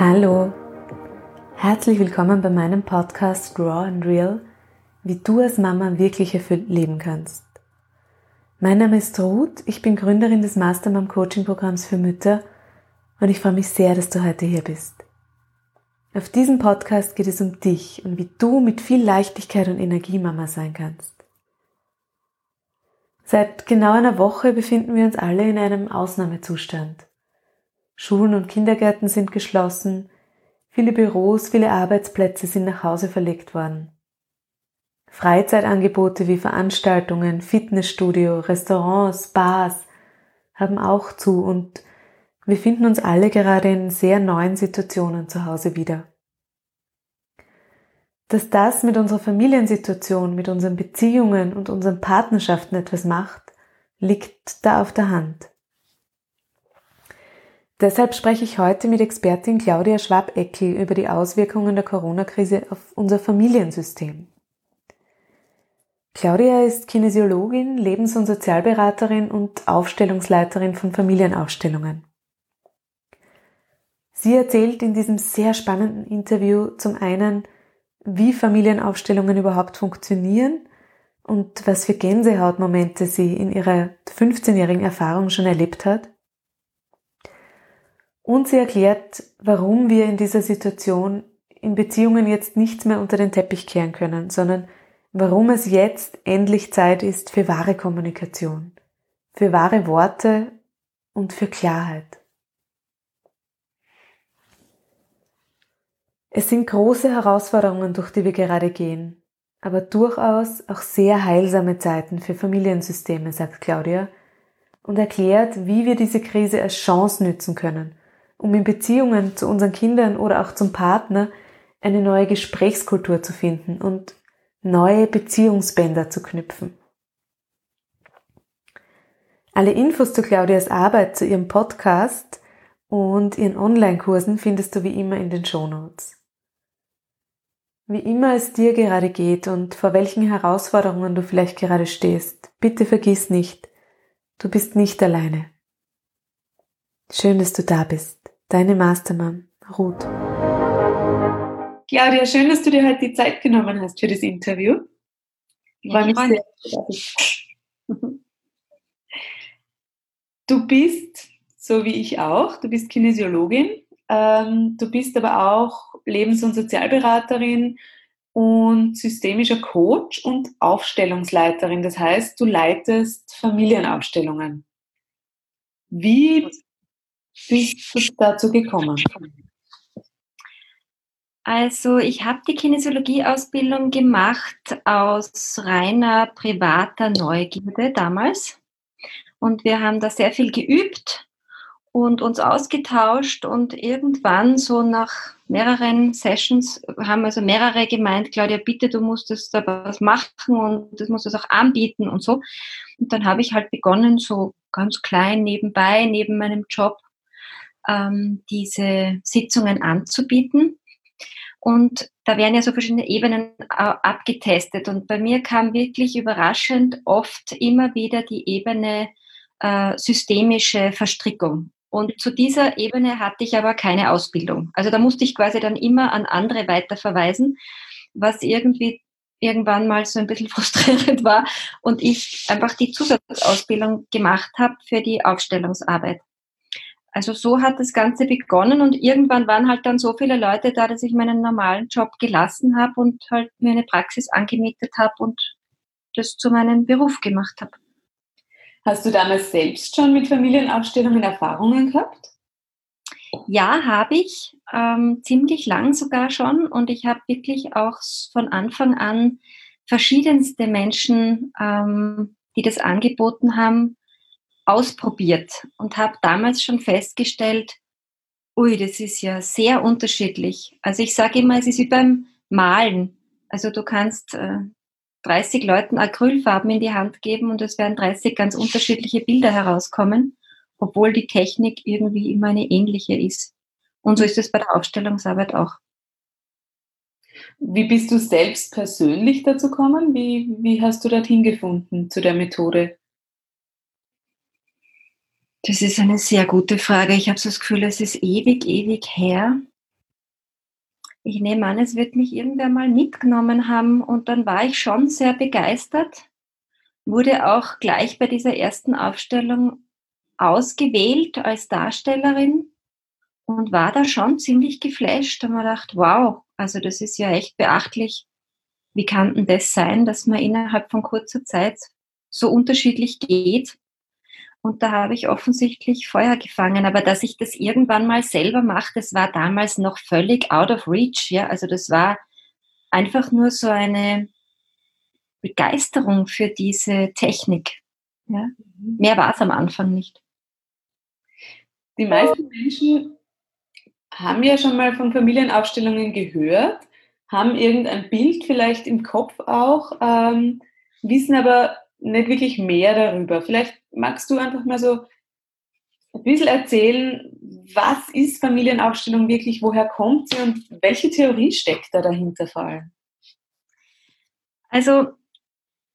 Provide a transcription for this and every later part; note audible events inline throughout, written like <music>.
Hallo, herzlich willkommen bei meinem Podcast Raw and Real, wie du als Mama wirklich erfüllt leben kannst. Mein Name ist Ruth, ich bin Gründerin des Mastermom Coaching Programms für Mütter und ich freue mich sehr, dass du heute hier bist. Auf diesem Podcast geht es um dich und wie du mit viel Leichtigkeit und Energie Mama sein kannst. Seit genau einer Woche befinden wir uns alle in einem Ausnahmezustand. Schulen und Kindergärten sind geschlossen, viele Büros, viele Arbeitsplätze sind nach Hause verlegt worden. Freizeitangebote wie Veranstaltungen, Fitnessstudio, Restaurants, Bars haben auch zu und wir finden uns alle gerade in sehr neuen Situationen zu Hause wieder. Dass das mit unserer Familiensituation, mit unseren Beziehungen und unseren Partnerschaften etwas macht, liegt da auf der Hand. Deshalb spreche ich heute mit Expertin Claudia Schwab-Eckel über die Auswirkungen der Corona-Krise auf unser Familiensystem. Claudia ist Kinesiologin, Lebens- und Sozialberaterin und Aufstellungsleiterin von Familienaufstellungen. Sie erzählt in diesem sehr spannenden Interview zum einen, wie Familienaufstellungen überhaupt funktionieren und was für Gänsehautmomente sie in ihrer 15-jährigen Erfahrung schon erlebt hat. Und sie erklärt, warum wir in dieser Situation in Beziehungen jetzt nichts mehr unter den Teppich kehren können, sondern warum es jetzt endlich Zeit ist für wahre Kommunikation, für wahre Worte und für Klarheit. Es sind große Herausforderungen, durch die wir gerade gehen, aber durchaus auch sehr heilsame Zeiten für Familiensysteme, sagt Claudia, und erklärt, wie wir diese Krise als Chance nützen können um in Beziehungen zu unseren Kindern oder auch zum Partner eine neue Gesprächskultur zu finden und neue Beziehungsbänder zu knüpfen. Alle Infos zu Claudias Arbeit, zu ihrem Podcast und ihren Online-Kursen findest du wie immer in den Shownotes. Wie immer es dir gerade geht und vor welchen Herausforderungen du vielleicht gerade stehst, bitte vergiss nicht, du bist nicht alleine. Schön, dass du da bist. Deine Mastermam, Ruth. Claudia, schön, dass du dir heute die Zeit genommen hast für das Interview. Ich freue mich sehr. Du bist, so wie ich auch, du bist Kinesiologin, ähm, du bist aber auch Lebens- und Sozialberaterin und systemischer Coach und Aufstellungsleiterin. Das heißt, du leitest Familienaufstellungen. Wie bist du dazu gekommen? Also ich habe die Kinesiologie-Ausbildung gemacht aus reiner privater Neugierde damals. Und wir haben da sehr viel geübt und uns ausgetauscht und irgendwann so nach mehreren Sessions haben also mehrere gemeint, Claudia, bitte, du musst das da was machen und das musst du auch anbieten und so. Und dann habe ich halt begonnen, so ganz klein nebenbei, neben meinem Job, ähm, diese Sitzungen anzubieten. Und da werden ja so verschiedene Ebenen äh, abgetestet. Und bei mir kam wirklich überraschend oft immer wieder die Ebene äh, systemische Verstrickung. Und zu dieser Ebene hatte ich aber keine Ausbildung. Also da musste ich quasi dann immer an andere weiterverweisen, was irgendwie irgendwann mal so ein bisschen <laughs> frustrierend war und ich einfach die Zusatzausbildung gemacht habe für die Aufstellungsarbeit. Also so hat das Ganze begonnen und irgendwann waren halt dann so viele Leute da, dass ich meinen normalen Job gelassen habe und halt mir eine Praxis angemietet habe und das zu meinem Beruf gemacht habe. Hast du damals selbst schon mit Familienaufstellungen Erfahrungen gehabt? Ja, habe ich. Ähm, ziemlich lang sogar schon. Und ich habe wirklich auch von Anfang an verschiedenste Menschen, ähm, die das angeboten haben, ausprobiert und habe damals schon festgestellt, ui, das ist ja sehr unterschiedlich. Also ich sage immer, es ist wie beim Malen. Also du kannst äh, 30 Leuten Acrylfarben in die Hand geben und es werden 30 ganz unterschiedliche Bilder herauskommen, obwohl die Technik irgendwie immer eine ähnliche ist. Und so ist es bei der Aufstellungsarbeit auch. Wie bist du selbst persönlich dazu gekommen? Wie, wie hast du dorthin gefunden zu der Methode? Das ist eine sehr gute Frage. Ich habe so das Gefühl, es ist ewig, ewig her. ich nehme an, es wird mich irgendwer mal mitgenommen haben und dann war ich schon sehr begeistert, wurde auch gleich bei dieser ersten Aufstellung ausgewählt als Darstellerin und war da schon ziemlich geflasht. Habe ich gedacht, wow, also das ist ja echt beachtlich. Wie kann denn das sein, dass man innerhalb von kurzer Zeit so unterschiedlich geht? Und da habe ich offensichtlich Feuer gefangen. Aber dass ich das irgendwann mal selber mache, das war damals noch völlig out of reach. Ja, also das war einfach nur so eine Begeisterung für diese Technik. Ja. Mehr war es am Anfang nicht. Die meisten Menschen haben ja schon mal von Familienaufstellungen gehört, haben irgendein Bild vielleicht im Kopf auch, ähm, wissen aber nicht wirklich mehr darüber. Vielleicht magst du einfach mal so ein bisschen erzählen, was ist Familienaufstellung wirklich, woher kommt sie und welche Theorie steckt da dahinter vor allem? Also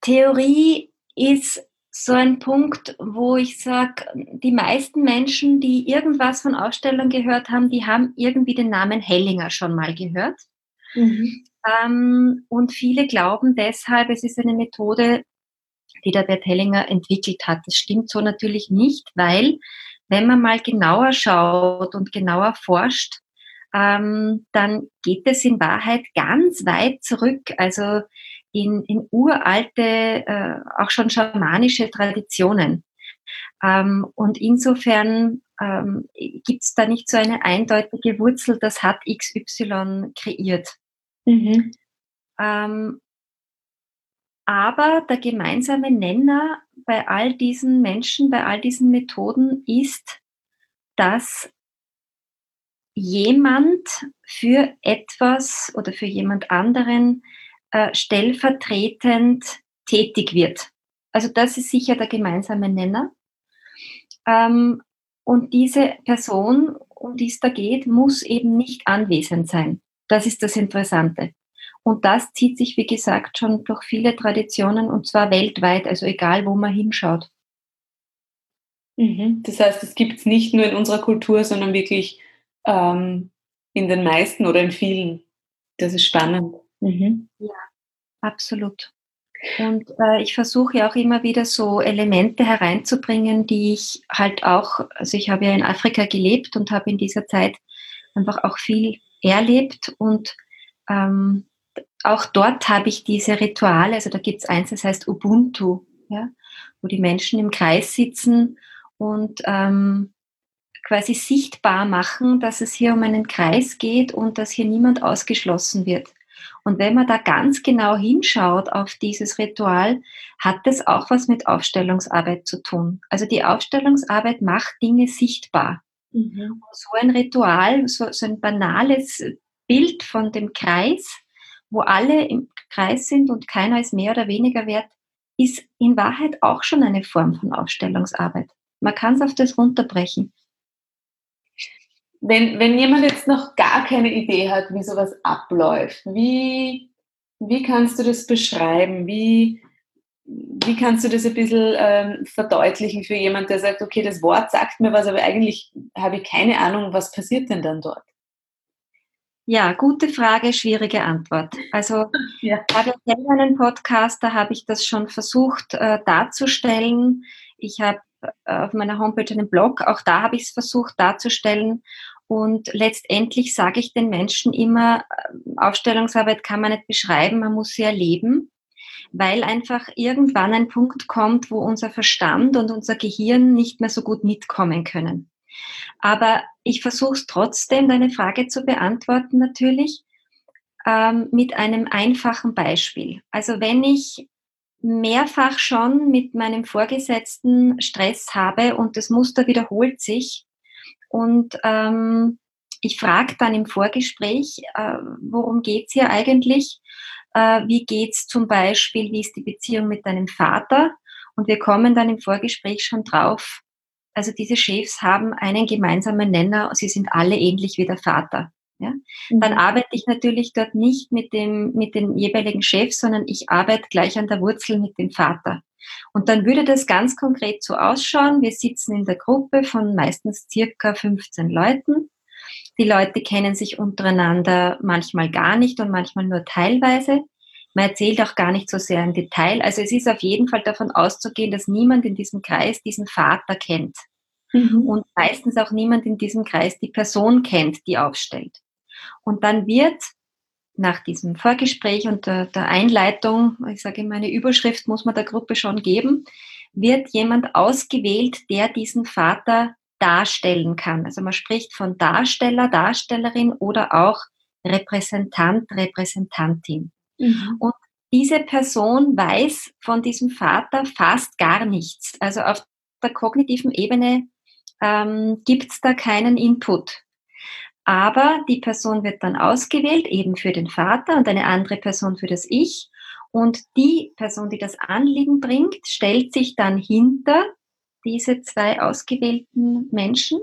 Theorie ist so ein Punkt, wo ich sage, die meisten Menschen, die irgendwas von Aufstellung gehört haben, die haben irgendwie den Namen Hellinger schon mal gehört. Mhm. Ähm, und viele glauben deshalb, es ist eine Methode, die der Bert Hellinger entwickelt hat. Das stimmt so natürlich nicht, weil wenn man mal genauer schaut und genauer forscht, ähm, dann geht es in Wahrheit ganz weit zurück, also in, in uralte, äh, auch schon schamanische Traditionen. Ähm, und insofern ähm, gibt es da nicht so eine eindeutige Wurzel, das hat XY kreiert. Mhm. Ähm, aber der gemeinsame Nenner bei all diesen Menschen, bei all diesen Methoden ist, dass jemand für etwas oder für jemand anderen äh, stellvertretend tätig wird. Also das ist sicher der gemeinsame Nenner. Ähm, und diese Person, um die es da geht, muss eben nicht anwesend sein. Das ist das Interessante. Und das zieht sich, wie gesagt, schon durch viele Traditionen und zwar weltweit, also egal, wo man hinschaut. Mhm. Das heißt, es gibt es nicht nur in unserer Kultur, sondern wirklich ähm, in den meisten oder in vielen. Das ist spannend. Mhm. Ja, absolut. Und äh, ich versuche auch immer wieder so Elemente hereinzubringen, die ich halt auch, also ich habe ja in Afrika gelebt und habe in dieser Zeit einfach auch viel erlebt und ähm, auch dort habe ich diese Rituale, also da gibt es eins, das heißt Ubuntu, ja, wo die Menschen im Kreis sitzen und ähm, quasi sichtbar machen, dass es hier um einen Kreis geht und dass hier niemand ausgeschlossen wird. Und wenn man da ganz genau hinschaut auf dieses Ritual, hat es auch was mit Aufstellungsarbeit zu tun. Also die Aufstellungsarbeit macht Dinge sichtbar. Mhm. So ein Ritual, so, so ein banales Bild von dem Kreis, wo alle im Kreis sind und keiner ist mehr oder weniger wert, ist in Wahrheit auch schon eine Form von Aufstellungsarbeit. Man kann es auf das runterbrechen. Wenn, wenn jemand jetzt noch gar keine Idee hat, wie sowas abläuft, wie, wie kannst du das beschreiben? Wie, wie kannst du das ein bisschen ähm, verdeutlichen für jemanden, der sagt, okay, das Wort sagt mir was, aber eigentlich habe ich keine Ahnung, was passiert denn dann dort? Ja, gute Frage, schwierige Antwort. Also <laughs> ja. ich habe selber einen Podcast, da habe ich das schon versucht äh, darzustellen. Ich habe äh, auf meiner Homepage einen Blog, auch da habe ich es versucht darzustellen. Und letztendlich sage ich den Menschen immer, äh, Aufstellungsarbeit kann man nicht beschreiben, man muss sie erleben, weil einfach irgendwann ein Punkt kommt, wo unser Verstand und unser Gehirn nicht mehr so gut mitkommen können. Aber ich versuche es trotzdem, deine Frage zu beantworten natürlich ähm, mit einem einfachen Beispiel. Also wenn ich mehrfach schon mit meinem Vorgesetzten Stress habe und das Muster wiederholt sich und ähm, ich frage dann im Vorgespräch, äh, worum geht's hier eigentlich? Äh, wie geht's zum Beispiel, wie ist die Beziehung mit deinem Vater? Und wir kommen dann im Vorgespräch schon drauf, also diese Chefs haben einen gemeinsamen Nenner, sie sind alle ähnlich wie der Vater. Ja? Dann mhm. arbeite ich natürlich dort nicht mit, dem, mit den jeweiligen Chefs, sondern ich arbeite gleich an der Wurzel mit dem Vater. Und dann würde das ganz konkret so ausschauen. Wir sitzen in der Gruppe von meistens circa 15 Leuten. Die Leute kennen sich untereinander manchmal gar nicht und manchmal nur teilweise. Man erzählt auch gar nicht so sehr im Detail. Also es ist auf jeden Fall davon auszugehen, dass niemand in diesem Kreis diesen Vater kennt. Mhm. Und meistens auch niemand in diesem Kreis die Person kennt, die aufstellt. Und dann wird nach diesem Vorgespräch und der, der Einleitung, ich sage immer, eine Überschrift muss man der Gruppe schon geben, wird jemand ausgewählt, der diesen Vater darstellen kann. Also man spricht von Darsteller, Darstellerin oder auch Repräsentant, Repräsentantin. Mhm. Und diese Person weiß von diesem Vater fast gar nichts. Also auf der kognitiven Ebene ähm, gibt es da keinen Input. Aber die Person wird dann ausgewählt, eben für den Vater und eine andere Person für das Ich. Und die Person, die das Anliegen bringt, stellt sich dann hinter diese zwei ausgewählten Menschen.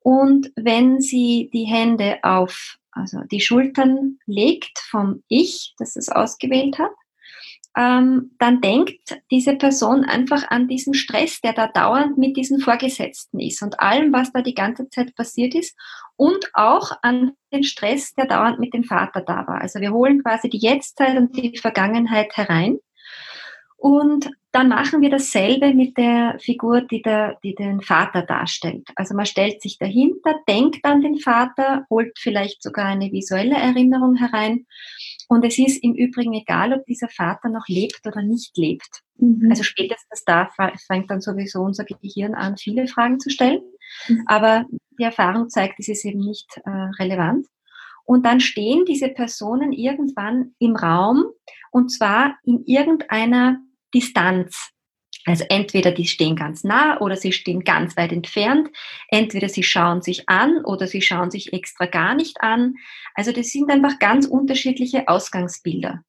Und wenn sie die Hände auf also die Schultern legt vom Ich, das es ausgewählt hat, ähm, dann denkt diese Person einfach an diesen Stress, der da dauernd mit diesen Vorgesetzten ist und allem, was da die ganze Zeit passiert ist und auch an den Stress, der dauernd mit dem Vater da war. Also wir holen quasi die Jetztzeit und die Vergangenheit herein und dann machen wir dasselbe mit der Figur, die, der, die den Vater darstellt. Also man stellt sich dahinter, denkt an den Vater, holt vielleicht sogar eine visuelle Erinnerung herein. Und es ist im Übrigen egal, ob dieser Vater noch lebt oder nicht lebt. Mhm. Also spätestens da fängt dann sowieso unser Gehirn an, viele Fragen zu stellen. Mhm. Aber die Erfahrung zeigt, es ist eben nicht äh, relevant. Und dann stehen diese Personen irgendwann im Raum und zwar in irgendeiner Distanz. Also entweder die stehen ganz nah oder sie stehen ganz weit entfernt. Entweder sie schauen sich an oder sie schauen sich extra gar nicht an. Also das sind einfach ganz unterschiedliche Ausgangsbilder.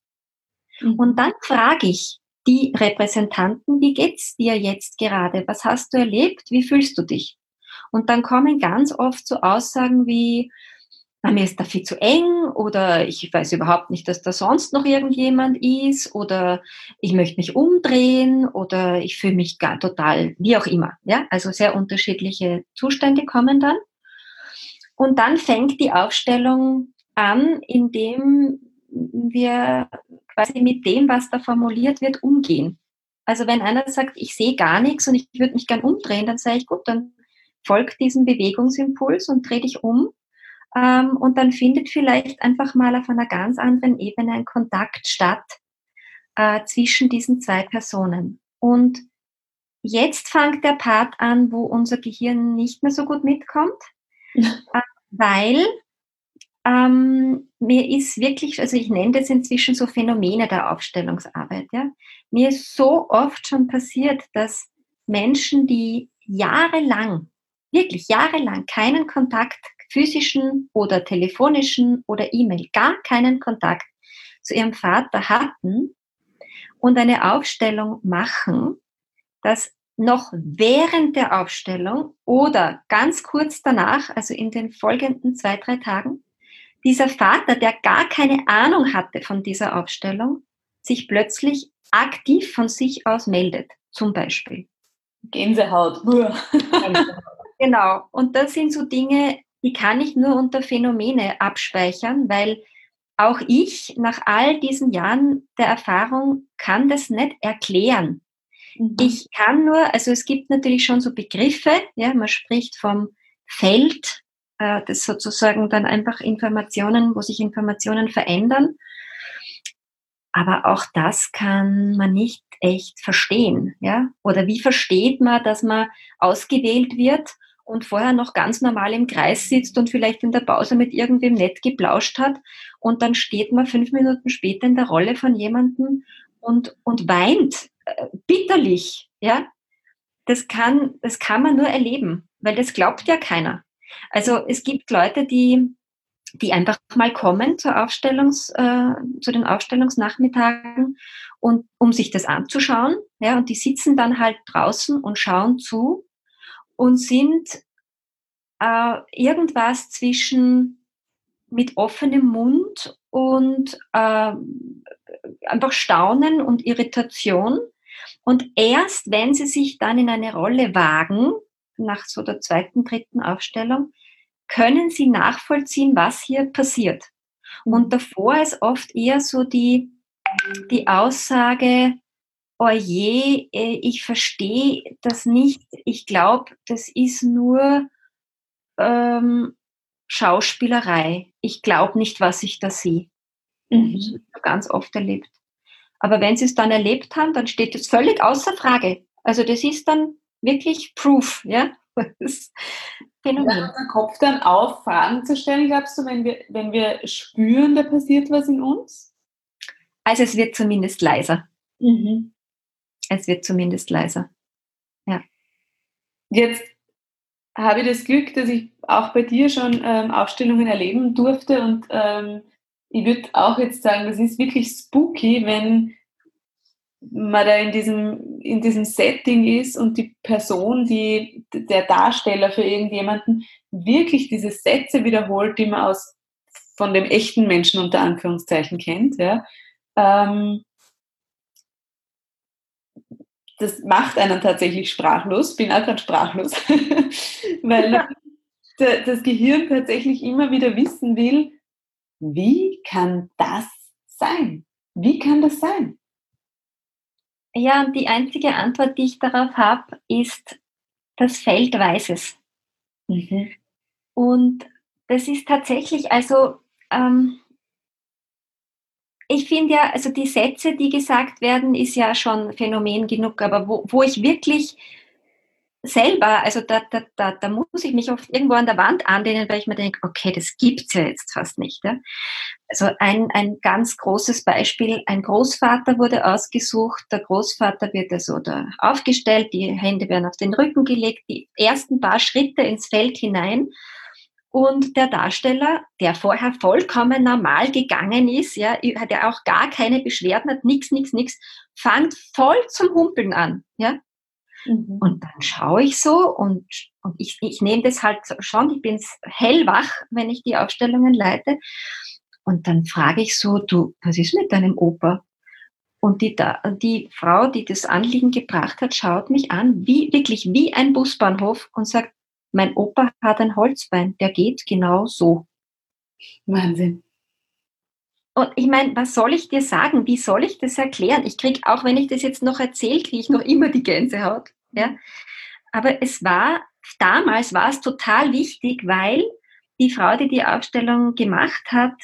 Mhm. Und dann frage ich die Repräsentanten, wie geht's dir jetzt gerade? Was hast du erlebt? Wie fühlst du dich? Und dann kommen ganz oft so Aussagen wie, na, mir ist da viel zu eng oder ich weiß überhaupt nicht, dass da sonst noch irgendjemand ist oder ich möchte mich umdrehen oder ich fühle mich gar total, wie auch immer. Ja, also sehr unterschiedliche Zustände kommen dann. Und dann fängt die Aufstellung an, indem wir quasi mit dem, was da formuliert wird, umgehen. Also wenn einer sagt, ich sehe gar nichts und ich würde mich gern umdrehen, dann sage ich, gut, dann folgt diesem Bewegungsimpuls und dreh dich um ähm, und dann findet vielleicht einfach mal auf einer ganz anderen Ebene ein Kontakt statt äh, zwischen diesen zwei Personen. Und jetzt fängt der Part an, wo unser Gehirn nicht mehr so gut mitkommt, <laughs> äh, weil ähm, mir ist wirklich, also ich nenne das inzwischen so Phänomene der Aufstellungsarbeit. Ja? Mir ist so oft schon passiert, dass Menschen, die jahrelang, wirklich jahrelang keinen Kontakt physischen oder telefonischen oder E-Mail gar keinen Kontakt zu ihrem Vater hatten und eine Aufstellung machen, dass noch während der Aufstellung oder ganz kurz danach, also in den folgenden zwei, drei Tagen, dieser Vater, der gar keine Ahnung hatte von dieser Aufstellung, sich plötzlich aktiv von sich aus meldet, zum Beispiel. Gänsehaut. <laughs> <laughs> genau. Und das sind so Dinge, die kann ich nur unter Phänomene abspeichern, weil auch ich nach all diesen Jahren der Erfahrung kann das nicht erklären. Mhm. Ich kann nur, also es gibt natürlich schon so Begriffe, ja, man spricht vom Feld, äh, das sozusagen dann einfach Informationen, wo sich Informationen verändern. Aber auch das kann man nicht echt verstehen, ja? Oder wie versteht man, dass man ausgewählt wird und vorher noch ganz normal im Kreis sitzt und vielleicht in der Pause mit irgendwem nett geplauscht hat und dann steht man fünf Minuten später in der Rolle von jemandem und, und weint äh, bitterlich, ja. Das kann, das kann man nur erleben, weil das glaubt ja keiner. Also es gibt Leute, die, die einfach mal kommen zur Aufstellungs, äh, zu den Aufstellungsnachmittagen und um sich das anzuschauen, ja, und die sitzen dann halt draußen und schauen zu und sind äh, irgendwas zwischen mit offenem Mund und äh, einfach Staunen und Irritation. Und erst wenn sie sich dann in eine Rolle wagen, nach so der zweiten, dritten Aufstellung, können sie nachvollziehen, was hier passiert. Und mhm. davor ist oft eher so die, die Aussage, oh je, äh, ich verstehe das nicht, ich glaube, das ist nur ähm, Schauspielerei. Ich glaube nicht, was ich da sehe. Mhm. Das ist ganz oft erlebt. Aber wenn sie es dann erlebt haben, dann steht es völlig außer Frage. Also das ist dann wirklich Proof, ja. <laughs> Das Phänomen. Ja, der Kopf dann auf, Fragen zu stellen, glaubst du, wenn wir, wenn wir spüren, da passiert was in uns? Also es wird zumindest leiser. Mhm. Es wird zumindest leiser. Ja. Jetzt habe ich das Glück, dass ich auch bei dir schon ähm, Aufstellungen erleben durfte und ähm, ich würde auch jetzt sagen, das ist wirklich spooky, wenn man da in diesem, in diesem Setting ist und die Person, die, der Darsteller für irgendjemanden wirklich diese Sätze wiederholt, die man aus, von dem echten Menschen unter Anführungszeichen kennt, ja. Ähm, das macht einen tatsächlich sprachlos, bin auch gerade sprachlos, <laughs> weil das Gehirn tatsächlich immer wieder wissen will, wie kann das sein? Wie kann das sein? Ja, und die einzige Antwort, die ich darauf habe, ist, das Feld weiß es. Mhm. Und das ist tatsächlich, also ähm, ich finde ja, also die Sätze, die gesagt werden, ist ja schon Phänomen genug, aber wo, wo ich wirklich selber, also da, da, da, da muss ich mich oft irgendwo an der Wand anlehnen, weil ich mir denke, okay, das gibt's ja jetzt fast nicht. Ja? Also ein, ein ganz großes Beispiel, ein Großvater wurde ausgesucht, der Großvater wird also da aufgestellt, die Hände werden auf den Rücken gelegt, die ersten paar Schritte ins Feld hinein und der Darsteller, der vorher vollkommen normal gegangen ist, ja, hat ja auch gar keine Beschwerden, hat nichts, nichts, nichts, fängt voll zum Humpeln an, ja. Mhm. Und dann schaue ich so und, und ich, ich nehme das halt schon, ich bin hellwach, wenn ich die Aufstellungen leite. Und dann frage ich so, du, was ist mit deinem Opa? Und die, die Frau, die das Anliegen gebracht hat, schaut mich an, wie, wirklich wie ein Busbahnhof und sagt, mein Opa hat ein Holzbein, der geht genau so. Wahnsinn. Und ich meine, was soll ich dir sagen? Wie soll ich das erklären? Ich kriege, auch wenn ich das jetzt noch erzähle, kriege ich noch immer die Gänsehaut. Ja? Aber es war, damals war es total wichtig, weil die Frau, die die Aufstellung gemacht hat,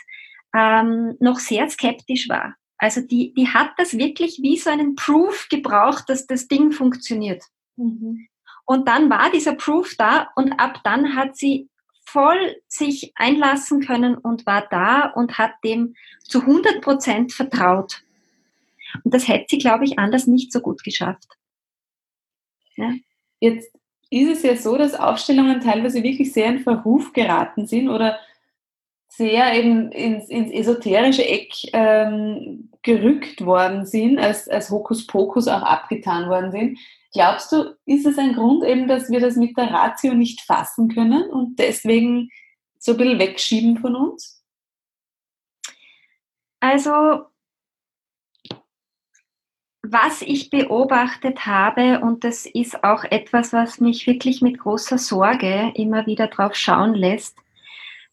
ähm, noch sehr skeptisch war. Also die, die hat das wirklich wie so einen Proof gebraucht, dass das Ding funktioniert. Mhm. Und dann war dieser Proof da und ab dann hat sie voll sich einlassen können und war da und hat dem zu 100 Prozent vertraut. Und das hätte sie, glaube ich, anders nicht so gut geschafft. Ja. Jetzt ist es ja so, dass Aufstellungen teilweise wirklich sehr in Verruf geraten sind oder sehr eben ins, ins esoterische Eck ähm, gerückt worden sind, als, als Hokuspokus auch abgetan worden sind. Glaubst du, ist es ein Grund eben, dass wir das mit der Ratio nicht fassen können und deswegen so ein bisschen wegschieben von uns? Also, was ich beobachtet habe, und das ist auch etwas, was mich wirklich mit großer Sorge immer wieder drauf schauen lässt,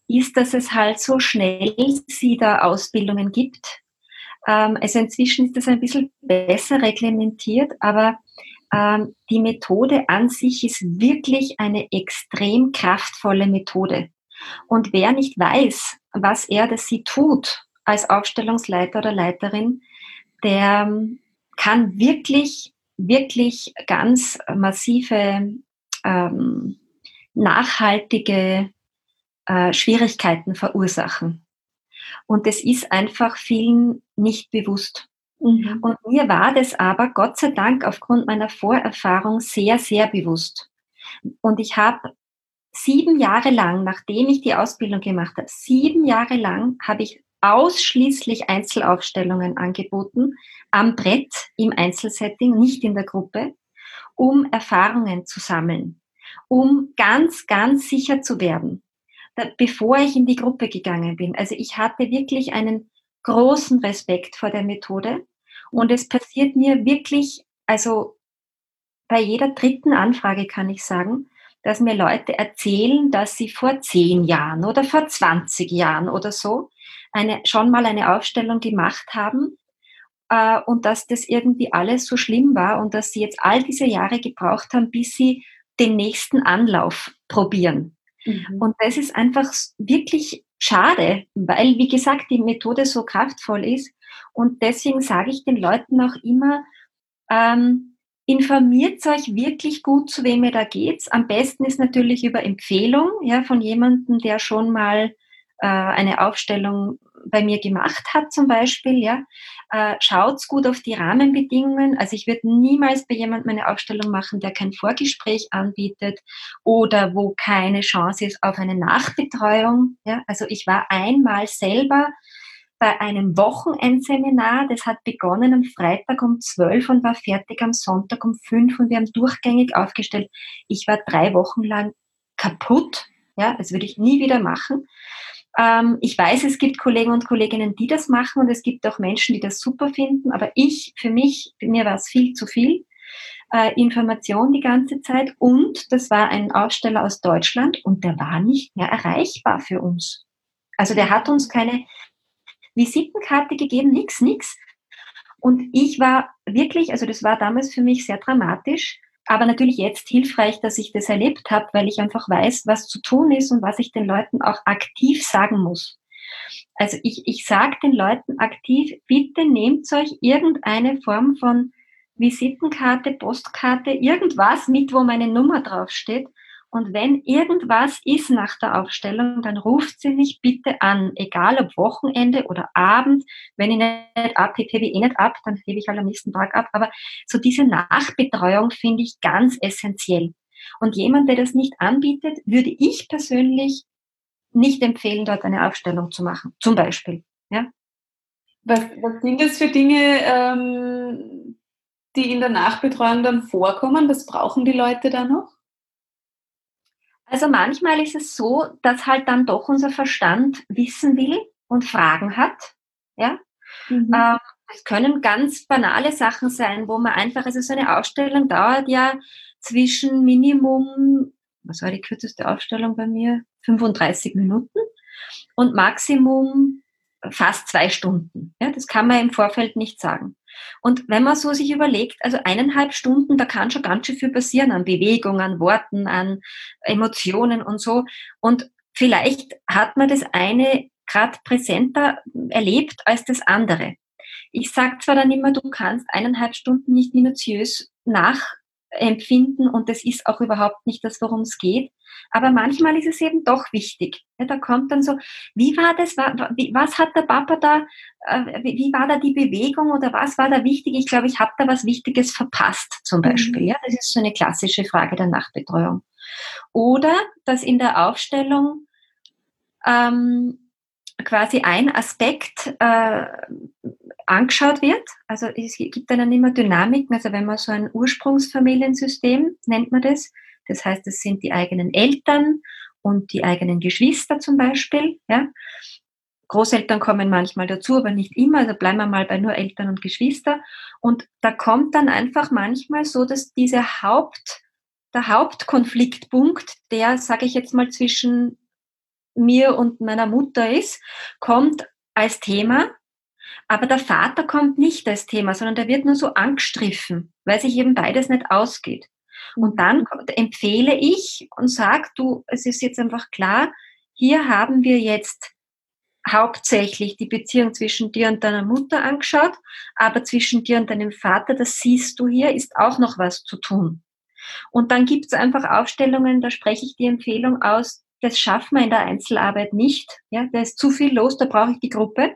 ist, dass es halt so schnell sie da Ausbildungen gibt. Ähm, also inzwischen ist das ein bisschen besser reglementiert, aber ähm, die Methode an sich ist wirklich eine extrem kraftvolle Methode. Und wer nicht weiß, was er das sie tut als Aufstellungsleiter oder Leiterin, der ähm, kann wirklich, wirklich ganz massive, ähm, nachhaltige äh, Schwierigkeiten verursachen. Und es ist einfach vielen nicht bewusst. Mhm. Und mir war das aber Gott sei Dank aufgrund meiner Vorerfahrung sehr, sehr bewusst. Und ich habe sieben Jahre lang, nachdem ich die Ausbildung gemacht habe, sieben Jahre lang habe ich ausschließlich Einzelaufstellungen angeboten, am Brett im Einzelsetting, nicht in der Gruppe, um Erfahrungen zu sammeln, um ganz, ganz sicher zu werden, bevor ich in die Gruppe gegangen bin. Also ich hatte wirklich einen großen Respekt vor der Methode und es passiert mir wirklich, also bei jeder dritten Anfrage kann ich sagen, dass mir Leute erzählen, dass sie vor zehn Jahren oder vor 20 Jahren oder so eine, schon mal eine Aufstellung gemacht haben äh, und dass das irgendwie alles so schlimm war und dass sie jetzt all diese Jahre gebraucht haben, bis sie den nächsten Anlauf probieren. Mhm. Und das ist einfach wirklich schade, weil, wie gesagt, die Methode so kraftvoll ist. Und deswegen sage ich den Leuten auch immer, ähm, informiert euch wirklich gut, zu wem ihr da geht. Am besten ist natürlich über Empfehlung ja, von jemandem, der schon mal äh, eine Aufstellung bei mir gemacht hat zum Beispiel, ja, äh, schaut's gut auf die Rahmenbedingungen. Also ich würde niemals bei jemandem eine Aufstellung machen, der kein Vorgespräch anbietet oder wo keine Chance ist auf eine Nachbetreuung. Ja, also ich war einmal selber bei einem Wochenendseminar, das hat begonnen am Freitag um 12 und war fertig am Sonntag um 5 und wir haben durchgängig aufgestellt. Ich war drei Wochen lang kaputt, ja, das würde ich nie wieder machen. Ähm, ich weiß, es gibt Kollegen und Kolleginnen, die das machen und es gibt auch Menschen, die das super finden, aber ich, für mich, mir war es viel zu viel. Äh, Information die ganze Zeit und das war ein Aussteller aus Deutschland und der war nicht mehr erreichbar für uns. Also der hat uns keine Visitenkarte gegeben, nix, nix. Und ich war wirklich, also das war damals für mich sehr dramatisch, aber natürlich jetzt hilfreich, dass ich das erlebt habe, weil ich einfach weiß, was zu tun ist und was ich den Leuten auch aktiv sagen muss. Also ich, ich sage den Leuten aktiv, bitte nehmt euch irgendeine Form von Visitenkarte, Postkarte, irgendwas mit, wo meine Nummer draufsteht und wenn irgendwas ist nach der Aufstellung, dann ruft sie mich bitte an, egal ob Wochenende oder Abend. Wenn ich nicht ab, ich hebe eh nicht ab, dann hebe ich halt am nächsten Tag ab. Aber so diese Nachbetreuung finde ich ganz essentiell. Und jemand, der das nicht anbietet, würde ich persönlich nicht empfehlen, dort eine Aufstellung zu machen. Zum Beispiel. Ja? Was, was sind das für Dinge, ähm, die in der Nachbetreuung dann vorkommen? Was brauchen die Leute da noch? Also manchmal ist es so, dass halt dann doch unser Verstand wissen will und Fragen hat. Ja. Mhm. Ähm, es können ganz banale Sachen sein, wo man einfach, also so eine Ausstellung dauert ja zwischen Minimum, was war die kürzeste Ausstellung bei mir? 35 Minuten und Maximum fast zwei Stunden. Ja, das kann man im Vorfeld nicht sagen. Und wenn man so sich überlegt, also eineinhalb Stunden, da kann schon ganz schön viel passieren an Bewegung, an Worten, an Emotionen und so. Und vielleicht hat man das eine gerade präsenter erlebt als das andere. Ich sage zwar dann immer, du kannst eineinhalb Stunden nicht minutiös nachempfinden und das ist auch überhaupt nicht das, worum es geht. Aber manchmal ist es eben doch wichtig. Da kommt dann so, wie war das, was hat der Papa da, äh, wie war da die Bewegung oder was war da wichtig? Ich glaube, ich habe da was Wichtiges verpasst zum mhm. Beispiel. Ja, das ist so eine klassische Frage der Nachbetreuung. Oder dass in der Aufstellung ähm, quasi ein Aspekt äh, angeschaut wird. Also es gibt dann immer Dynamiken, also wenn man so ein Ursprungsfamiliensystem nennt man das, das heißt, es sind die eigenen Eltern und die eigenen Geschwister zum Beispiel. Ja. Großeltern kommen manchmal dazu, aber nicht immer. Also bleiben wir mal bei nur Eltern und Geschwister. Und da kommt dann einfach manchmal so, dass diese Haupt, der Hauptkonfliktpunkt, der, sage ich jetzt mal, zwischen mir und meiner Mutter ist, kommt als Thema. Aber der Vater kommt nicht als Thema, sondern der wird nur so angestriffen, weil sich eben beides nicht ausgeht. Und dann empfehle ich und sage, du, es ist jetzt einfach klar, hier haben wir jetzt hauptsächlich die Beziehung zwischen dir und deiner Mutter angeschaut, aber zwischen dir und deinem Vater, das siehst du hier, ist auch noch was zu tun. Und dann gibt es einfach Aufstellungen, da spreche ich die Empfehlung aus, das schaffen wir in der Einzelarbeit nicht. Ja, da ist zu viel los, da brauche ich die Gruppe.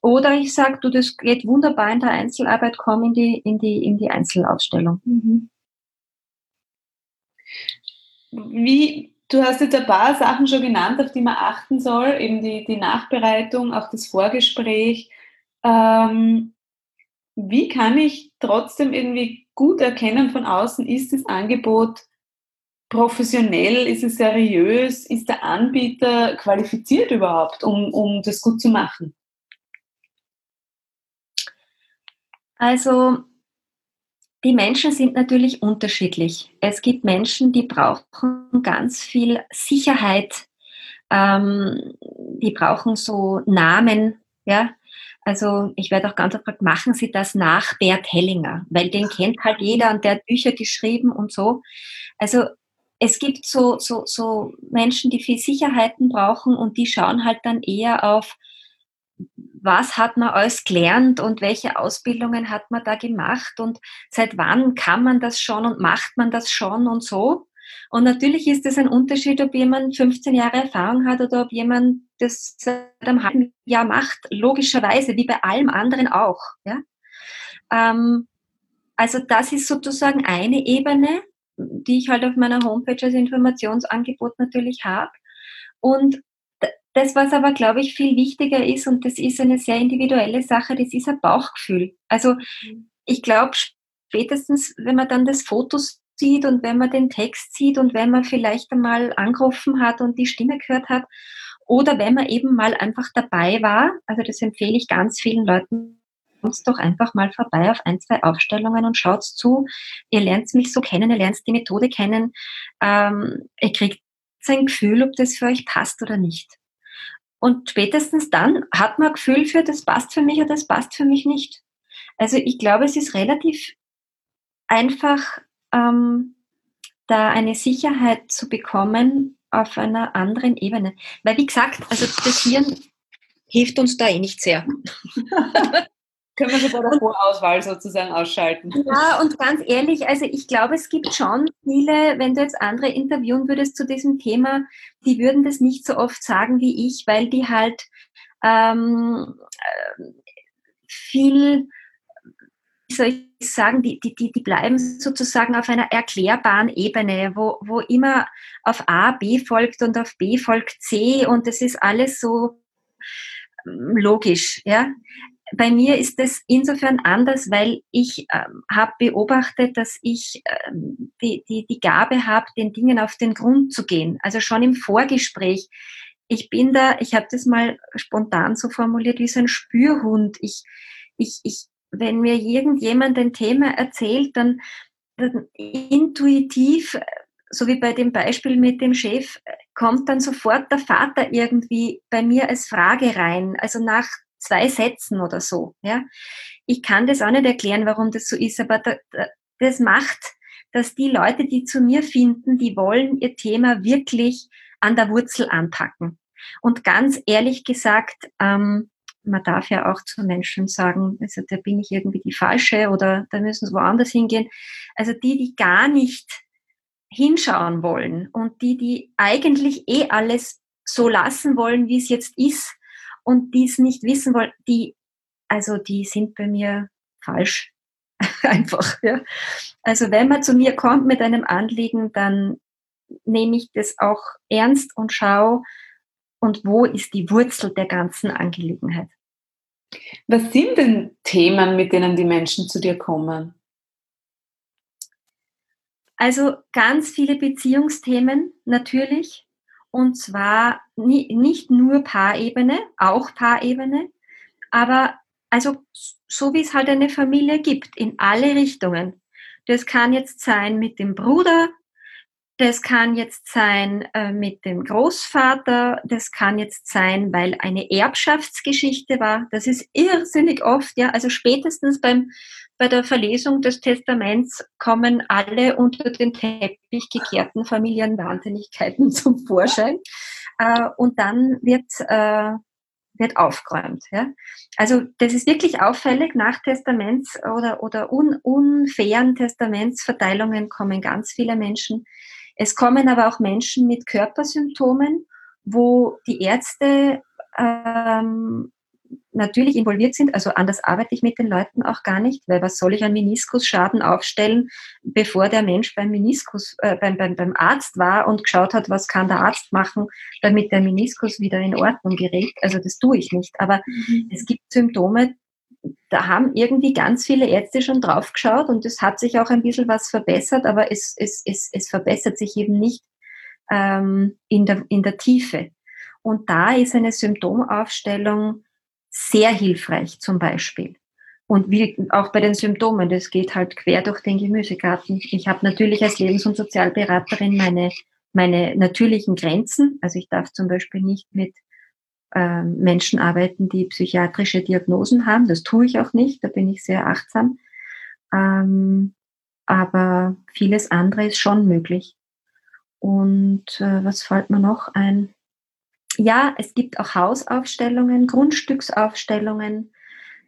Oder ich sage, du, das geht wunderbar in der Einzelarbeit, komm in die, in die, in die Einzelausstellung. Mhm. Wie, du hast jetzt ein paar Sachen schon genannt, auf die man achten soll, eben die, die Nachbereitung, auch das Vorgespräch. Ähm, wie kann ich trotzdem irgendwie gut erkennen von außen, ist das Angebot professionell, ist es seriös, ist der Anbieter qualifiziert überhaupt, um, um das gut zu machen? Also die Menschen sind natürlich unterschiedlich. Es gibt Menschen, die brauchen ganz viel Sicherheit, ähm, die brauchen so Namen, ja. Also ich werde auch ganz oft gefragt, machen Sie das nach Bert Hellinger? Weil den kennt halt jeder und der hat Bücher geschrieben und so. Also es gibt so, so, so Menschen, die viel Sicherheiten brauchen und die schauen halt dann eher auf was hat man alles gelernt und welche Ausbildungen hat man da gemacht und seit wann kann man das schon und macht man das schon und so. Und natürlich ist es ein Unterschied, ob jemand 15 Jahre Erfahrung hat oder ob jemand das seit einem halben Jahr macht, logischerweise, wie bei allem anderen auch. Ja? Ähm, also das ist sozusagen eine Ebene, die ich halt auf meiner Homepage als Informationsangebot natürlich habe. Und das, was aber, glaube ich, viel wichtiger ist, und das ist eine sehr individuelle Sache, das ist ein Bauchgefühl. Also mhm. ich glaube, spätestens, wenn man dann das Foto sieht und wenn man den Text sieht und wenn man vielleicht einmal angerufen hat und die Stimme gehört hat, oder wenn man eben mal einfach dabei war, also das empfehle ich ganz vielen Leuten, kommt doch einfach mal vorbei auf ein, zwei Aufstellungen und schaut zu. Ihr lernt mich so kennen, ihr lernt die Methode kennen, ähm, ihr kriegt sein Gefühl, ob das für euch passt oder nicht. Und spätestens dann hat man ein Gefühl für, das passt für mich oder das passt für mich nicht. Also ich glaube, es ist relativ einfach, ähm, da eine Sicherheit zu bekommen auf einer anderen Ebene. Weil wie gesagt, also das Hirn hilft uns da eh nicht sehr. <laughs> Können wir bei der Vorauswahl sozusagen ausschalten. Ja, und ganz ehrlich, also ich glaube, es gibt schon viele, wenn du jetzt andere interviewen würdest zu diesem Thema, die würden das nicht so oft sagen wie ich, weil die halt ähm, äh, viel, wie soll ich sagen, die, die, die, die bleiben sozusagen auf einer erklärbaren Ebene, wo, wo immer auf A B folgt und auf B folgt C und das ist alles so ähm, logisch, ja bei mir ist es insofern anders, weil ich ähm, habe beobachtet, dass ich ähm, die, die, die Gabe habe, den Dingen auf den Grund zu gehen. Also schon im Vorgespräch. Ich bin da, ich habe das mal spontan so formuliert, wie so ein Spürhund. Ich, ich, ich, wenn mir irgendjemand ein Thema erzählt, dann, dann intuitiv, so wie bei dem Beispiel mit dem Chef, kommt dann sofort der Vater irgendwie bei mir als Frage rein. Also nach zwei Sätzen oder so. Ja? Ich kann das auch nicht erklären, warum das so ist, aber da, da, das macht, dass die Leute, die zu mir finden, die wollen ihr Thema wirklich an der Wurzel anpacken. Und ganz ehrlich gesagt, ähm, man darf ja auch zu Menschen sagen, also da bin ich irgendwie die Falsche oder da müssen sie woanders hingehen. Also die, die gar nicht hinschauen wollen und die, die eigentlich eh alles so lassen wollen, wie es jetzt ist, und die es nicht wissen wollen, die, also die sind bei mir falsch. <laughs> Einfach, ja. Also wenn man zu mir kommt mit einem Anliegen, dann nehme ich das auch ernst und schaue, und wo ist die Wurzel der ganzen Angelegenheit. Was sind denn Themen, mit denen die Menschen zu dir kommen? Also ganz viele Beziehungsthemen natürlich. Und zwar nicht nur Paarebene, auch Paarebene, aber also so wie es halt eine Familie gibt, in alle Richtungen. Das kann jetzt sein mit dem Bruder, das kann jetzt sein äh, mit dem Großvater, das kann jetzt sein, weil eine Erbschaftsgeschichte war. Das ist irrsinnig oft, ja. Also spätestens beim bei der Verlesung des Testaments kommen alle unter den Teppich gekehrten Familienwahnsinnigkeiten <laughs> zum Vorschein. Äh, und dann wird, äh, wird aufgeräumt. Ja? Also das ist wirklich auffällig. Nach Testaments- oder, oder un, unfairen Testamentsverteilungen kommen ganz viele Menschen. Es kommen aber auch Menschen mit Körpersymptomen, wo die Ärzte ähm, natürlich involviert sind. Also anders arbeite ich mit den Leuten auch gar nicht, weil was soll ich an Meniskusschaden aufstellen, bevor der Mensch beim Meniskus, äh, beim, beim, beim Arzt war und geschaut hat, was kann der Arzt machen, damit der Meniskus wieder in Ordnung gerät. Also das tue ich nicht. Aber mhm. es gibt Symptome, da haben irgendwie ganz viele Ärzte schon drauf geschaut und es hat sich auch ein bisschen was verbessert, aber es, es, es, es verbessert sich eben nicht ähm, in, der, in der Tiefe. Und da ist eine Symptomaufstellung sehr hilfreich zum Beispiel. Und wie auch bei den Symptomen, das geht halt quer durch den Gemüsegarten. Ich habe natürlich als Lebens- und Sozialberaterin meine, meine natürlichen Grenzen. Also ich darf zum Beispiel nicht mit Menschen arbeiten, die psychiatrische Diagnosen haben. Das tue ich auch nicht, da bin ich sehr achtsam. Ähm, aber vieles andere ist schon möglich. Und äh, was fällt mir noch ein? Ja, es gibt auch Hausaufstellungen, Grundstücksaufstellungen,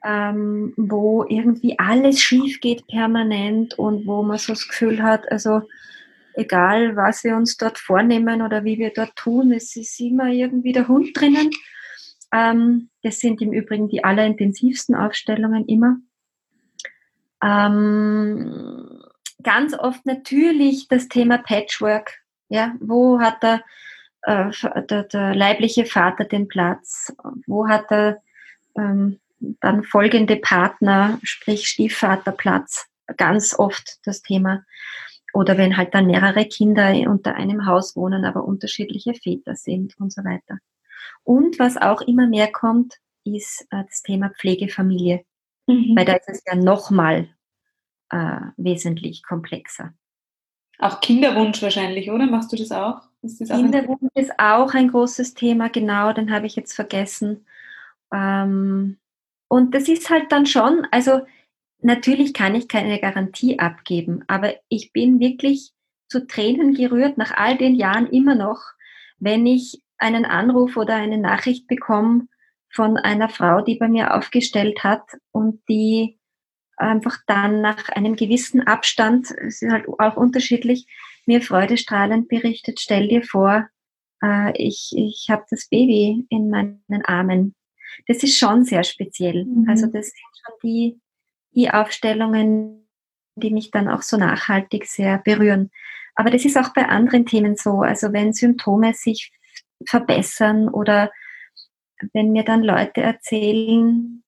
ähm, wo irgendwie alles schief geht permanent und wo man so das Gefühl hat, also egal was wir uns dort vornehmen oder wie wir dort tun, es ist immer irgendwie der Hund drinnen. Ähm, das sind im Übrigen die allerintensivsten Aufstellungen immer. Ähm, ganz oft natürlich das Thema Patchwork. Ja, wo hat der, äh, der, der, leibliche Vater den Platz? Wo hat er ähm, dann folgende Partner, sprich Stiefvater Platz? Ganz oft das Thema. Oder wenn halt dann mehrere Kinder unter einem Haus wohnen, aber unterschiedliche Väter sind und so weiter. Und was auch immer mehr kommt, ist äh, das Thema Pflegefamilie. Mhm. Weil da ist es ja nochmal äh, wesentlich komplexer. Auch Kinderwunsch wahrscheinlich, oder? Machst du das auch? Ist das Kinderwunsch auch ist auch ein großes Thema, genau, den habe ich jetzt vergessen. Ähm, und das ist halt dann schon, also natürlich kann ich keine Garantie abgeben, aber ich bin wirklich zu Tränen gerührt nach all den Jahren immer noch, wenn ich einen Anruf oder eine Nachricht bekomme von einer Frau, die bei mir aufgestellt hat und die einfach dann nach einem gewissen Abstand, es ist halt auch unterschiedlich, mir freudestrahlend berichtet, stell dir vor, äh, ich, ich habe das Baby in meinen Armen. Das ist schon sehr speziell. Mhm. Also das sind schon die, Aufstellungen, die mich dann auch so nachhaltig sehr berühren. Aber das ist auch bei anderen Themen so. Also wenn Symptome sich verbessern oder wenn mir dann Leute erzählen,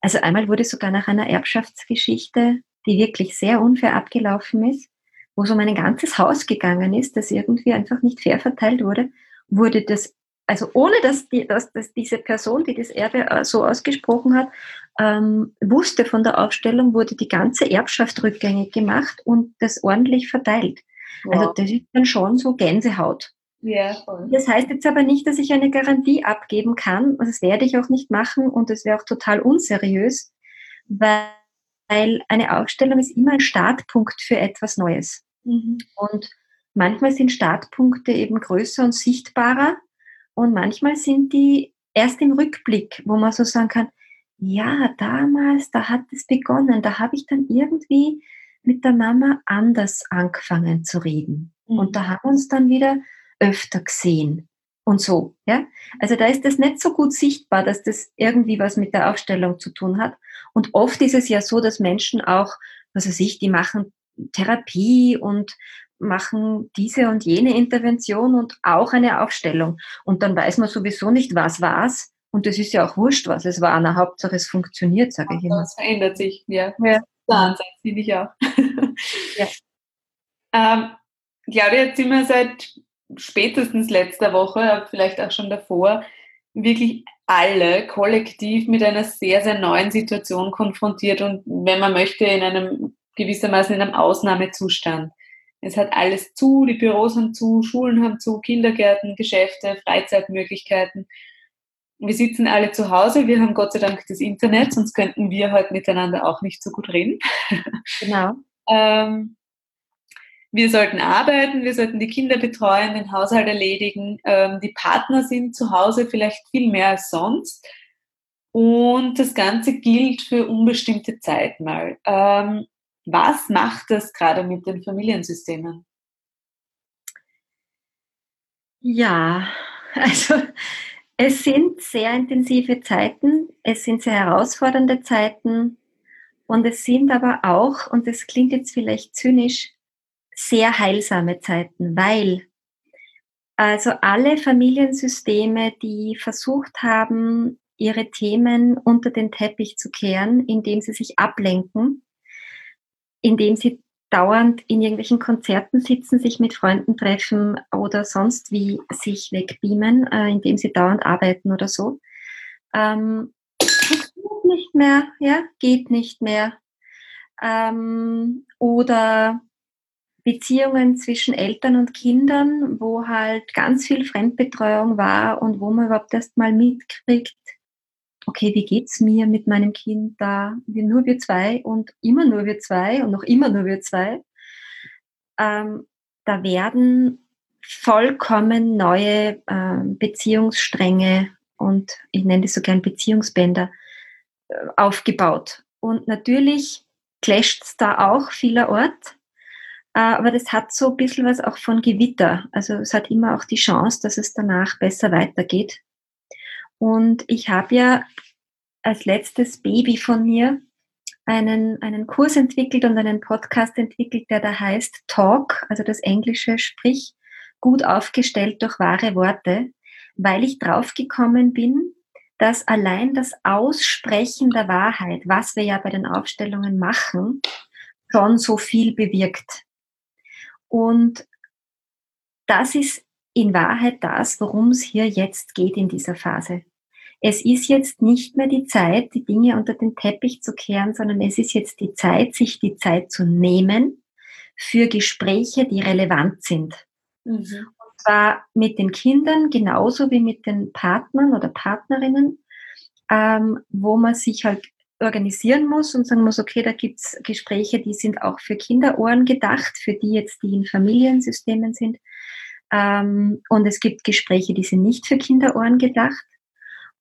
also einmal wurde sogar nach einer Erbschaftsgeschichte, die wirklich sehr unfair abgelaufen ist, wo es um ein ganzes Haus gegangen ist, das irgendwie einfach nicht fair verteilt wurde, wurde das, also ohne dass, die, dass, dass diese Person, die das Erbe äh, so ausgesprochen hat, ähm, wusste von der Aufstellung, wurde die ganze Erbschaft rückgängig gemacht und das ordentlich verteilt. Also wow. Also das ist dann schon so Gänsehaut. Ja, voll. Das heißt jetzt aber nicht, dass ich eine Garantie abgeben kann. Also das werde ich auch nicht machen und es wäre auch total unseriös, weil eine Aufstellung ist immer ein Startpunkt für etwas Neues. Mhm. Und manchmal sind Startpunkte eben größer und sichtbarer und manchmal sind die erst im Rückblick, wo man so sagen kann, ja, damals, da hat es begonnen, da habe ich dann irgendwie mit der Mama anders angefangen zu reden. Mhm. Und da haben wir uns dann wieder öfter gesehen und so. Ja? Also da ist das nicht so gut sichtbar, dass das irgendwie was mit der Aufstellung zu tun hat. Und oft ist es ja so, dass Menschen auch, was weiß ich, die machen Therapie und machen diese und jene Intervention und auch eine Aufstellung. Und dann weiß man sowieso nicht, was war's. Und das ist ja auch wurscht, was es war. Na, Hauptsache es funktioniert, sage ich immer. Das verändert sich, ja. ja. Der finde ich auch. <laughs> ja. ähm, Claudia, jetzt sind wir seit spätestens letzter Woche, vielleicht auch schon davor, wirklich alle kollektiv mit einer sehr, sehr neuen Situation konfrontiert und wenn man möchte, in einem gewissermaßen in einem Ausnahmezustand. Es hat alles zu, die Büros haben zu, Schulen haben zu, Kindergärten, Geschäfte, Freizeitmöglichkeiten. Wir sitzen alle zu Hause, wir haben Gott sei Dank das Internet, sonst könnten wir heute miteinander auch nicht so gut reden. Genau. <laughs> ähm, wir sollten arbeiten, wir sollten die Kinder betreuen, den Haushalt erledigen. Ähm, die Partner sind zu Hause vielleicht viel mehr als sonst. Und das Ganze gilt für unbestimmte Zeit mal. Ähm, was macht das gerade mit den Familiensystemen? Ja, also es sind sehr intensive Zeiten, es sind sehr herausfordernde Zeiten und es sind aber auch, und das klingt jetzt vielleicht zynisch, sehr heilsame Zeiten, weil also alle Familiensysteme, die versucht haben, ihre Themen unter den Teppich zu kehren, indem sie sich ablenken, indem sie dauernd in irgendwelchen Konzerten sitzen, sich mit Freunden treffen oder sonst wie sich wegbeamen, äh, indem sie dauernd arbeiten oder so, ähm, funktioniert nicht mehr, ja, geht nicht mehr. Ähm, oder Beziehungen zwischen Eltern und Kindern, wo halt ganz viel Fremdbetreuung war und wo man überhaupt erst mal mitkriegt, okay, wie geht's mir mit meinem Kind da? Nur wir zwei und immer nur wir zwei und noch immer nur wir zwei. Ähm, da werden vollkommen neue äh, Beziehungsstränge und ich nenne das so gern Beziehungsbänder äh, aufgebaut. Und natürlich clasht es da auch vielerorts, äh, aber das hat so ein bisschen was auch von Gewitter. Also es hat immer auch die Chance, dass es danach besser weitergeht. Und ich habe ja als letztes Baby von mir einen, einen Kurs entwickelt und einen Podcast entwickelt, der da heißt Talk, also das Englische, sprich gut aufgestellt durch wahre Worte, weil ich draufgekommen bin, dass allein das Aussprechen der Wahrheit, was wir ja bei den Aufstellungen machen, schon so viel bewirkt. Und das ist in Wahrheit das, worum es hier jetzt geht in dieser Phase. Es ist jetzt nicht mehr die Zeit, die Dinge unter den Teppich zu kehren, sondern es ist jetzt die Zeit, sich die Zeit zu nehmen für Gespräche, die relevant sind. Mhm. Und zwar mit den Kindern genauso wie mit den Partnern oder Partnerinnen, ähm, wo man sich halt organisieren muss und sagen muss, okay, da gibt's Gespräche, die sind auch für Kinderohren gedacht, für die jetzt, die in Familiensystemen sind. Ähm, und es gibt Gespräche, die sind nicht für Kinderohren gedacht.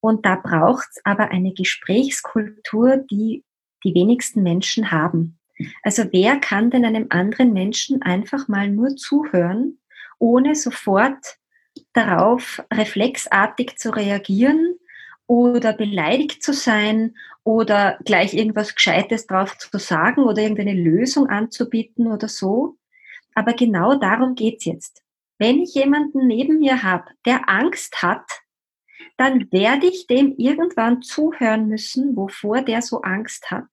Und da braucht's aber eine Gesprächskultur, die die wenigsten Menschen haben. Also wer kann denn einem anderen Menschen einfach mal nur zuhören ohne sofort darauf reflexartig zu reagieren oder beleidigt zu sein oder gleich irgendwas Gescheites drauf zu sagen oder irgendeine Lösung anzubieten oder so. Aber genau darum geht's jetzt. Wenn ich jemanden neben mir habe, der Angst hat, dann werde ich dem irgendwann zuhören müssen, wovor der so Angst hat.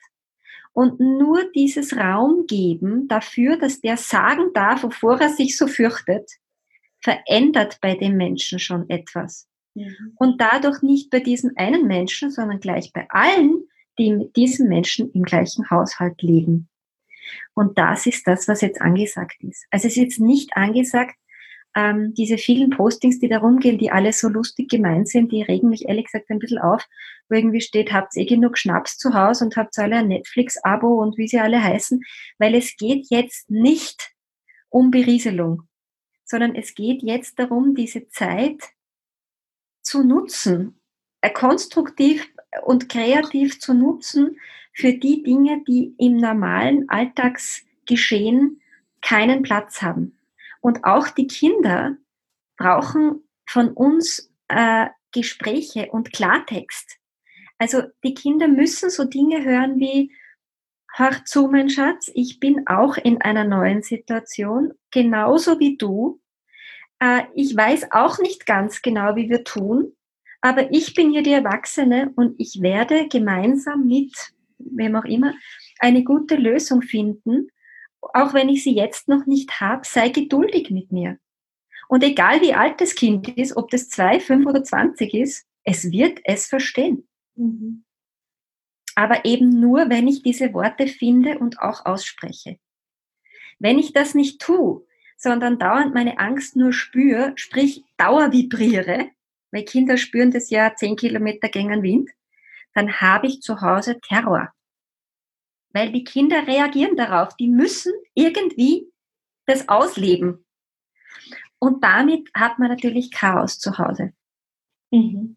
Und nur dieses Raum geben dafür, dass der sagen darf, wovor er sich so fürchtet, verändert bei dem Menschen schon etwas. Mhm. Und dadurch nicht bei diesem einen Menschen, sondern gleich bei allen, die mit diesem Menschen im gleichen Haushalt leben. Und das ist das, was jetzt angesagt ist. Also es ist jetzt nicht angesagt, ähm, diese vielen Postings, die da rumgehen, die alle so lustig gemeint sind, die regen mich ehrlich gesagt ein bisschen auf, wo irgendwie steht, habt ihr eh genug Schnaps zu Hause und habt alle ein Netflix-Abo und wie sie alle heißen, weil es geht jetzt nicht um Berieselung, sondern es geht jetzt darum, diese Zeit zu nutzen, äh, konstruktiv und kreativ zu nutzen für die Dinge, die im normalen Alltagsgeschehen keinen Platz haben. Und auch die Kinder brauchen von uns äh, Gespräche und Klartext. Also die Kinder müssen so Dinge hören wie, hör zu, mein Schatz, ich bin auch in einer neuen Situation, genauso wie du. Äh, ich weiß auch nicht ganz genau, wie wir tun, aber ich bin hier die Erwachsene und ich werde gemeinsam mit wem auch immer eine gute Lösung finden, auch wenn ich sie jetzt noch nicht habe, sei geduldig mit mir. Und egal wie alt das Kind ist, ob das zwei, fünf oder zwanzig ist, es wird es verstehen. Mhm. Aber eben nur, wenn ich diese Worte finde und auch ausspreche. Wenn ich das nicht tue, sondern dauernd meine Angst nur spüre, sprich dauervibriere, weil Kinder spüren das ja zehn Kilometer gegen Wind, dann habe ich zu Hause Terror weil die Kinder reagieren darauf. Die müssen irgendwie das ausleben. Und damit hat man natürlich Chaos zu Hause. Mhm.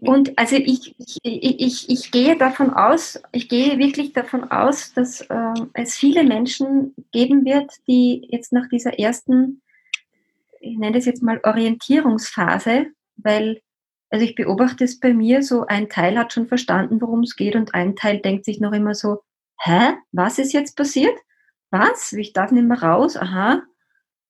Und also ich, ich, ich, ich gehe davon aus, ich gehe wirklich davon aus, dass äh, es viele Menschen geben wird, die jetzt nach dieser ersten, ich nenne das jetzt mal Orientierungsphase, weil also ich beobachte es bei mir so, ein Teil hat schon verstanden, worum es geht und ein Teil denkt sich noch immer so, hä, was ist jetzt passiert? Was? Ich darf nicht mehr raus? Aha.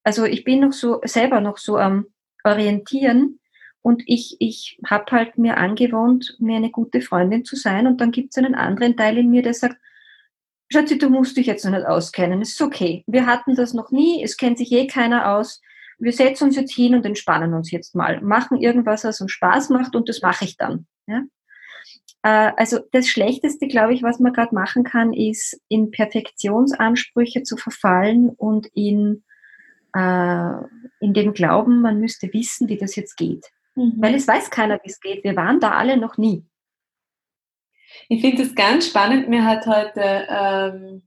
Also ich bin noch so selber noch so am Orientieren und ich, ich habe halt mir angewohnt, mir eine gute Freundin zu sein und dann gibt es einen anderen Teil in mir, der sagt, Schatzi, du musst dich jetzt noch nicht auskennen, es ist okay. Wir hatten das noch nie, es kennt sich eh keiner aus wir setzen uns jetzt hin und entspannen uns jetzt mal, machen irgendwas, was uns Spaß macht und das mache ich dann. Ja? Äh, also das Schlechteste, glaube ich, was man gerade machen kann, ist in Perfektionsansprüche zu verfallen und in, äh, in dem Glauben, man müsste wissen, wie das jetzt geht. Mhm. Weil es weiß keiner, wie es geht. Wir waren da alle noch nie. Ich finde es ganz spannend. Mir hat heute ähm,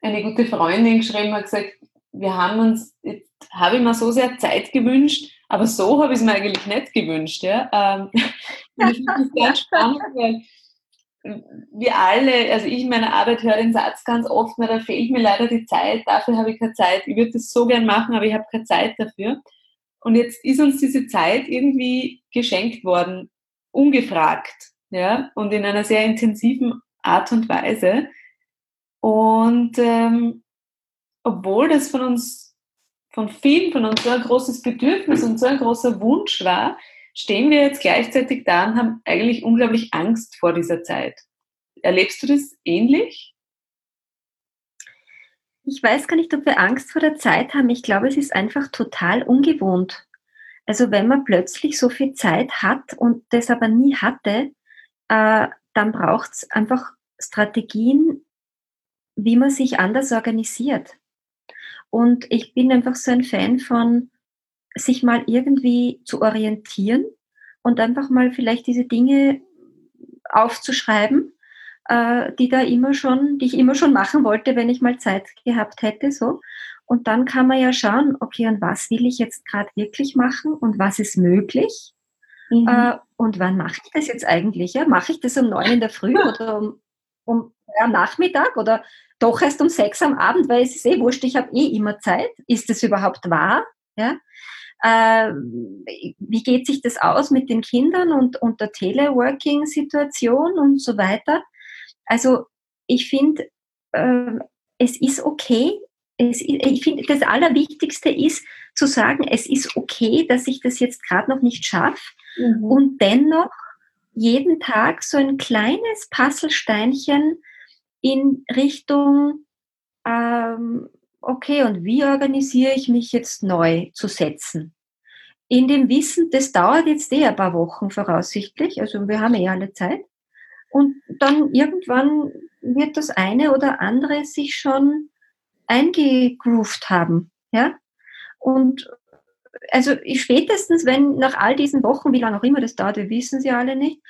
eine gute Freundin geschrieben, hat gesagt, wir haben uns, jetzt habe ich mir so sehr Zeit gewünscht, aber so habe ich es mir eigentlich nicht gewünscht. Ja? Ähm, <laughs> ich finde es ganz spannend, weil wir alle, also ich in meiner Arbeit höre den Satz ganz oft, na, da fehlt mir leider die Zeit, dafür habe ich keine Zeit. Ich würde das so gern machen, aber ich habe keine Zeit dafür. Und jetzt ist uns diese Zeit irgendwie geschenkt worden, ungefragt, ja, und in einer sehr intensiven Art und Weise. Und ähm, obwohl das von uns, von vielen von uns so ein großes Bedürfnis und so ein großer Wunsch war, stehen wir jetzt gleichzeitig da und haben eigentlich unglaublich Angst vor dieser Zeit. Erlebst du das ähnlich? Ich weiß gar nicht, ob wir Angst vor der Zeit haben. Ich glaube, es ist einfach total ungewohnt. Also wenn man plötzlich so viel Zeit hat und das aber nie hatte, äh, dann braucht es einfach Strategien, wie man sich anders organisiert. Und ich bin einfach so ein Fan von, sich mal irgendwie zu orientieren und einfach mal vielleicht diese Dinge aufzuschreiben, äh, die da immer schon, die ich immer schon machen wollte, wenn ich mal Zeit gehabt hätte, so. Und dann kann man ja schauen, okay, und was will ich jetzt gerade wirklich machen und was ist möglich? Mhm. Äh, und wann mache ich das jetzt eigentlich? Ja? Mache ich das um neun in der Früh oder um, um am Nachmittag oder doch erst um sechs am Abend, weil es ist eh wurscht, ich habe eh immer Zeit. Ist das überhaupt wahr? Ja? Äh, wie geht sich das aus mit den Kindern und, und der Teleworking-Situation und so weiter? Also ich finde, äh, es ist okay. Es, ich finde, das Allerwichtigste ist zu sagen, es ist okay, dass ich das jetzt gerade noch nicht schaffe mhm. und dennoch jeden Tag so ein kleines Puzzlesteinchen in Richtung, ähm, okay, und wie organisiere ich mich jetzt neu zu setzen? In dem Wissen, das dauert jetzt eh ein paar Wochen voraussichtlich, also wir haben eh alle Zeit. Und dann irgendwann wird das eine oder andere sich schon eingegroovt haben. Ja? Und also spätestens, wenn nach all diesen Wochen, wie lange auch immer das dauert, wir wissen sie alle nicht,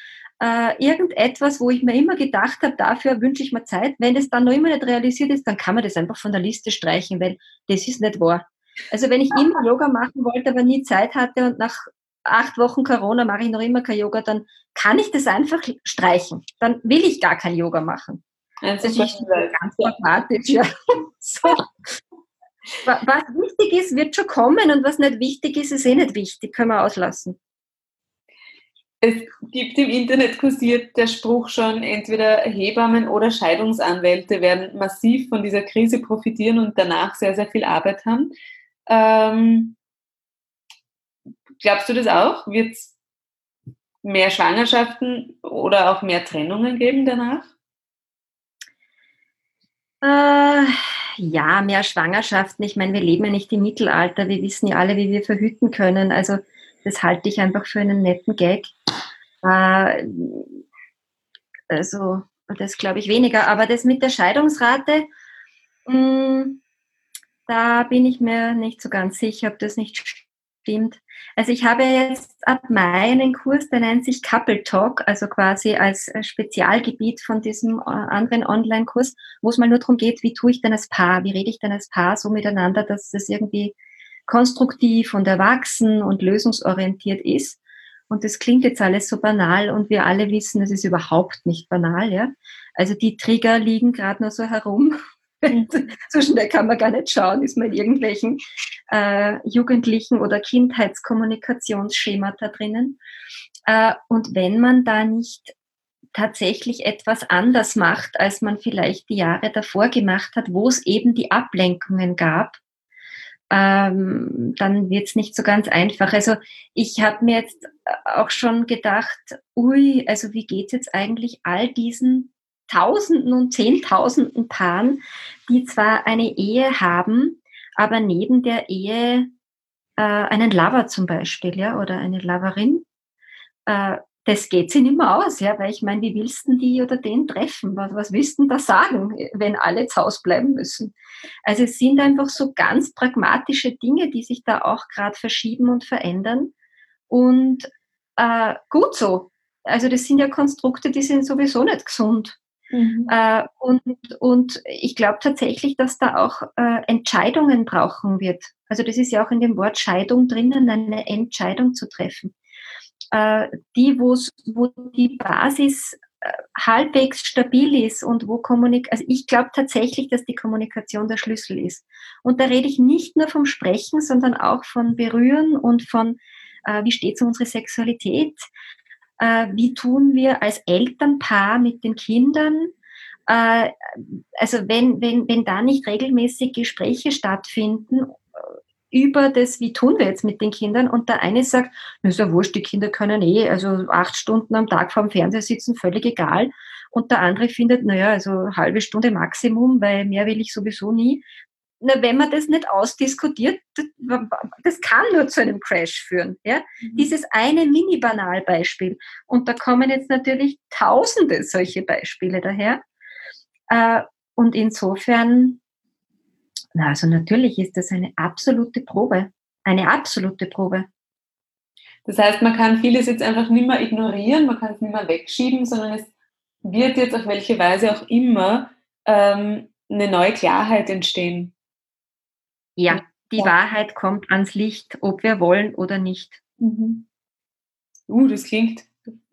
äh, irgendetwas, wo ich mir immer gedacht habe, dafür wünsche ich mir Zeit. Wenn das dann noch immer nicht realisiert ist, dann kann man das einfach von der Liste streichen, weil das ist nicht wahr. Also wenn ich immer Yoga machen wollte, aber nie Zeit hatte und nach acht Wochen Corona mache ich noch immer kein Yoga, dann kann ich das einfach streichen. Dann will ich gar kein Yoga machen. Das ist ganz pragmatisch. Ja. <laughs> So. Was wichtig ist, wird schon kommen und was nicht wichtig ist, ist eh nicht wichtig. Können wir auslassen. Es gibt im Internet kursiert der Spruch schon, entweder Hebammen oder Scheidungsanwälte werden massiv von dieser Krise profitieren und danach sehr, sehr viel Arbeit haben. Ähm, glaubst du das auch? Wird es mehr Schwangerschaften oder auch mehr Trennungen geben danach? Äh, ja, mehr Schwangerschaften. Ich meine, wir leben ja nicht im Mittelalter. Wir wissen ja alle, wie wir verhüten können. Also das halte ich einfach für einen netten Gag. Äh, also das glaube ich weniger. Aber das mit der Scheidungsrate, mh, hm, da bin ich mir nicht so ganz sicher, ob das nicht stimmt. Also ich habe jetzt ab Mai einen Kurs, der nennt sich Couple Talk, also quasi als Spezialgebiet von diesem äh, anderen Online-Kurs, wo es mal nur darum geht, wie tue ich denn als Paar, wie rede ich denn als Paar so miteinander, dass das irgendwie konstruktiv und erwachsen und lösungsorientiert ist. Und das klingt jetzt alles so banal und wir alle wissen, es ist überhaupt nicht banal, ja. Also die Trigger liegen gerade nur so herum. Mhm. <laughs> so schnell kann man gar nicht schauen, ist man in irgendwelchen äh, jugendlichen oder Kindheitskommunikationsschemata drinnen. Äh, und wenn man da nicht tatsächlich etwas anders macht, als man vielleicht die Jahre davor gemacht hat, wo es eben die Ablenkungen gab, ähm, dann wird es nicht so ganz einfach. Also ich habe mir jetzt auch schon gedacht, ui, also wie geht es jetzt eigentlich all diesen Tausenden und Zehntausenden Paaren, die zwar eine Ehe haben, aber neben der Ehe äh, einen Lover zum Beispiel, ja, oder eine Loverin, äh, das geht sie nicht mehr aus, ja, weil ich meine, wie willst du die oder den treffen? Was, was willst du da sagen, wenn alle zu Hause bleiben müssen? Also es sind einfach so ganz pragmatische Dinge, die sich da auch gerade verschieben und verändern. Und äh, gut so. Also das sind ja Konstrukte, die sind sowieso nicht gesund. Mhm. Äh, und, und ich glaube tatsächlich, dass da auch äh, Entscheidungen brauchen wird. Also das ist ja auch in dem Wort Scheidung drinnen, eine Entscheidung zu treffen äh, die, wo die Basis äh, halbwegs stabil ist und wo Kommunikation, also ich glaube tatsächlich, dass die Kommunikation der Schlüssel ist. Und da rede ich nicht nur vom Sprechen, sondern auch von Berühren und von, äh, wie steht es um unsere Sexualität, äh, wie tun wir als Elternpaar mit den Kindern, äh, also wenn, wenn, wenn da nicht regelmäßig Gespräche stattfinden, über das, wie tun wir jetzt mit den Kindern. Und der eine sagt, na ist ja wurscht, die Kinder können eh, also acht Stunden am Tag vor dem Fernseher sitzen, völlig egal. Und der andere findet, naja, also halbe Stunde Maximum, weil mehr will ich sowieso nie. Na, wenn man das nicht ausdiskutiert, das kann nur zu einem Crash führen. Ja? Mhm. Dieses eine Mini-Banalbeispiel. Und da kommen jetzt natürlich tausende solche Beispiele daher. Äh, und insofern na, also natürlich ist das eine absolute Probe. Eine absolute Probe. Das heißt, man kann vieles jetzt einfach nicht mehr ignorieren, man kann es nicht mehr wegschieben, sondern es wird jetzt auf welche Weise auch immer ähm, eine neue Klarheit entstehen. Ja, die ja. Wahrheit kommt ans Licht, ob wir wollen oder nicht. Mhm. Uh, das klingt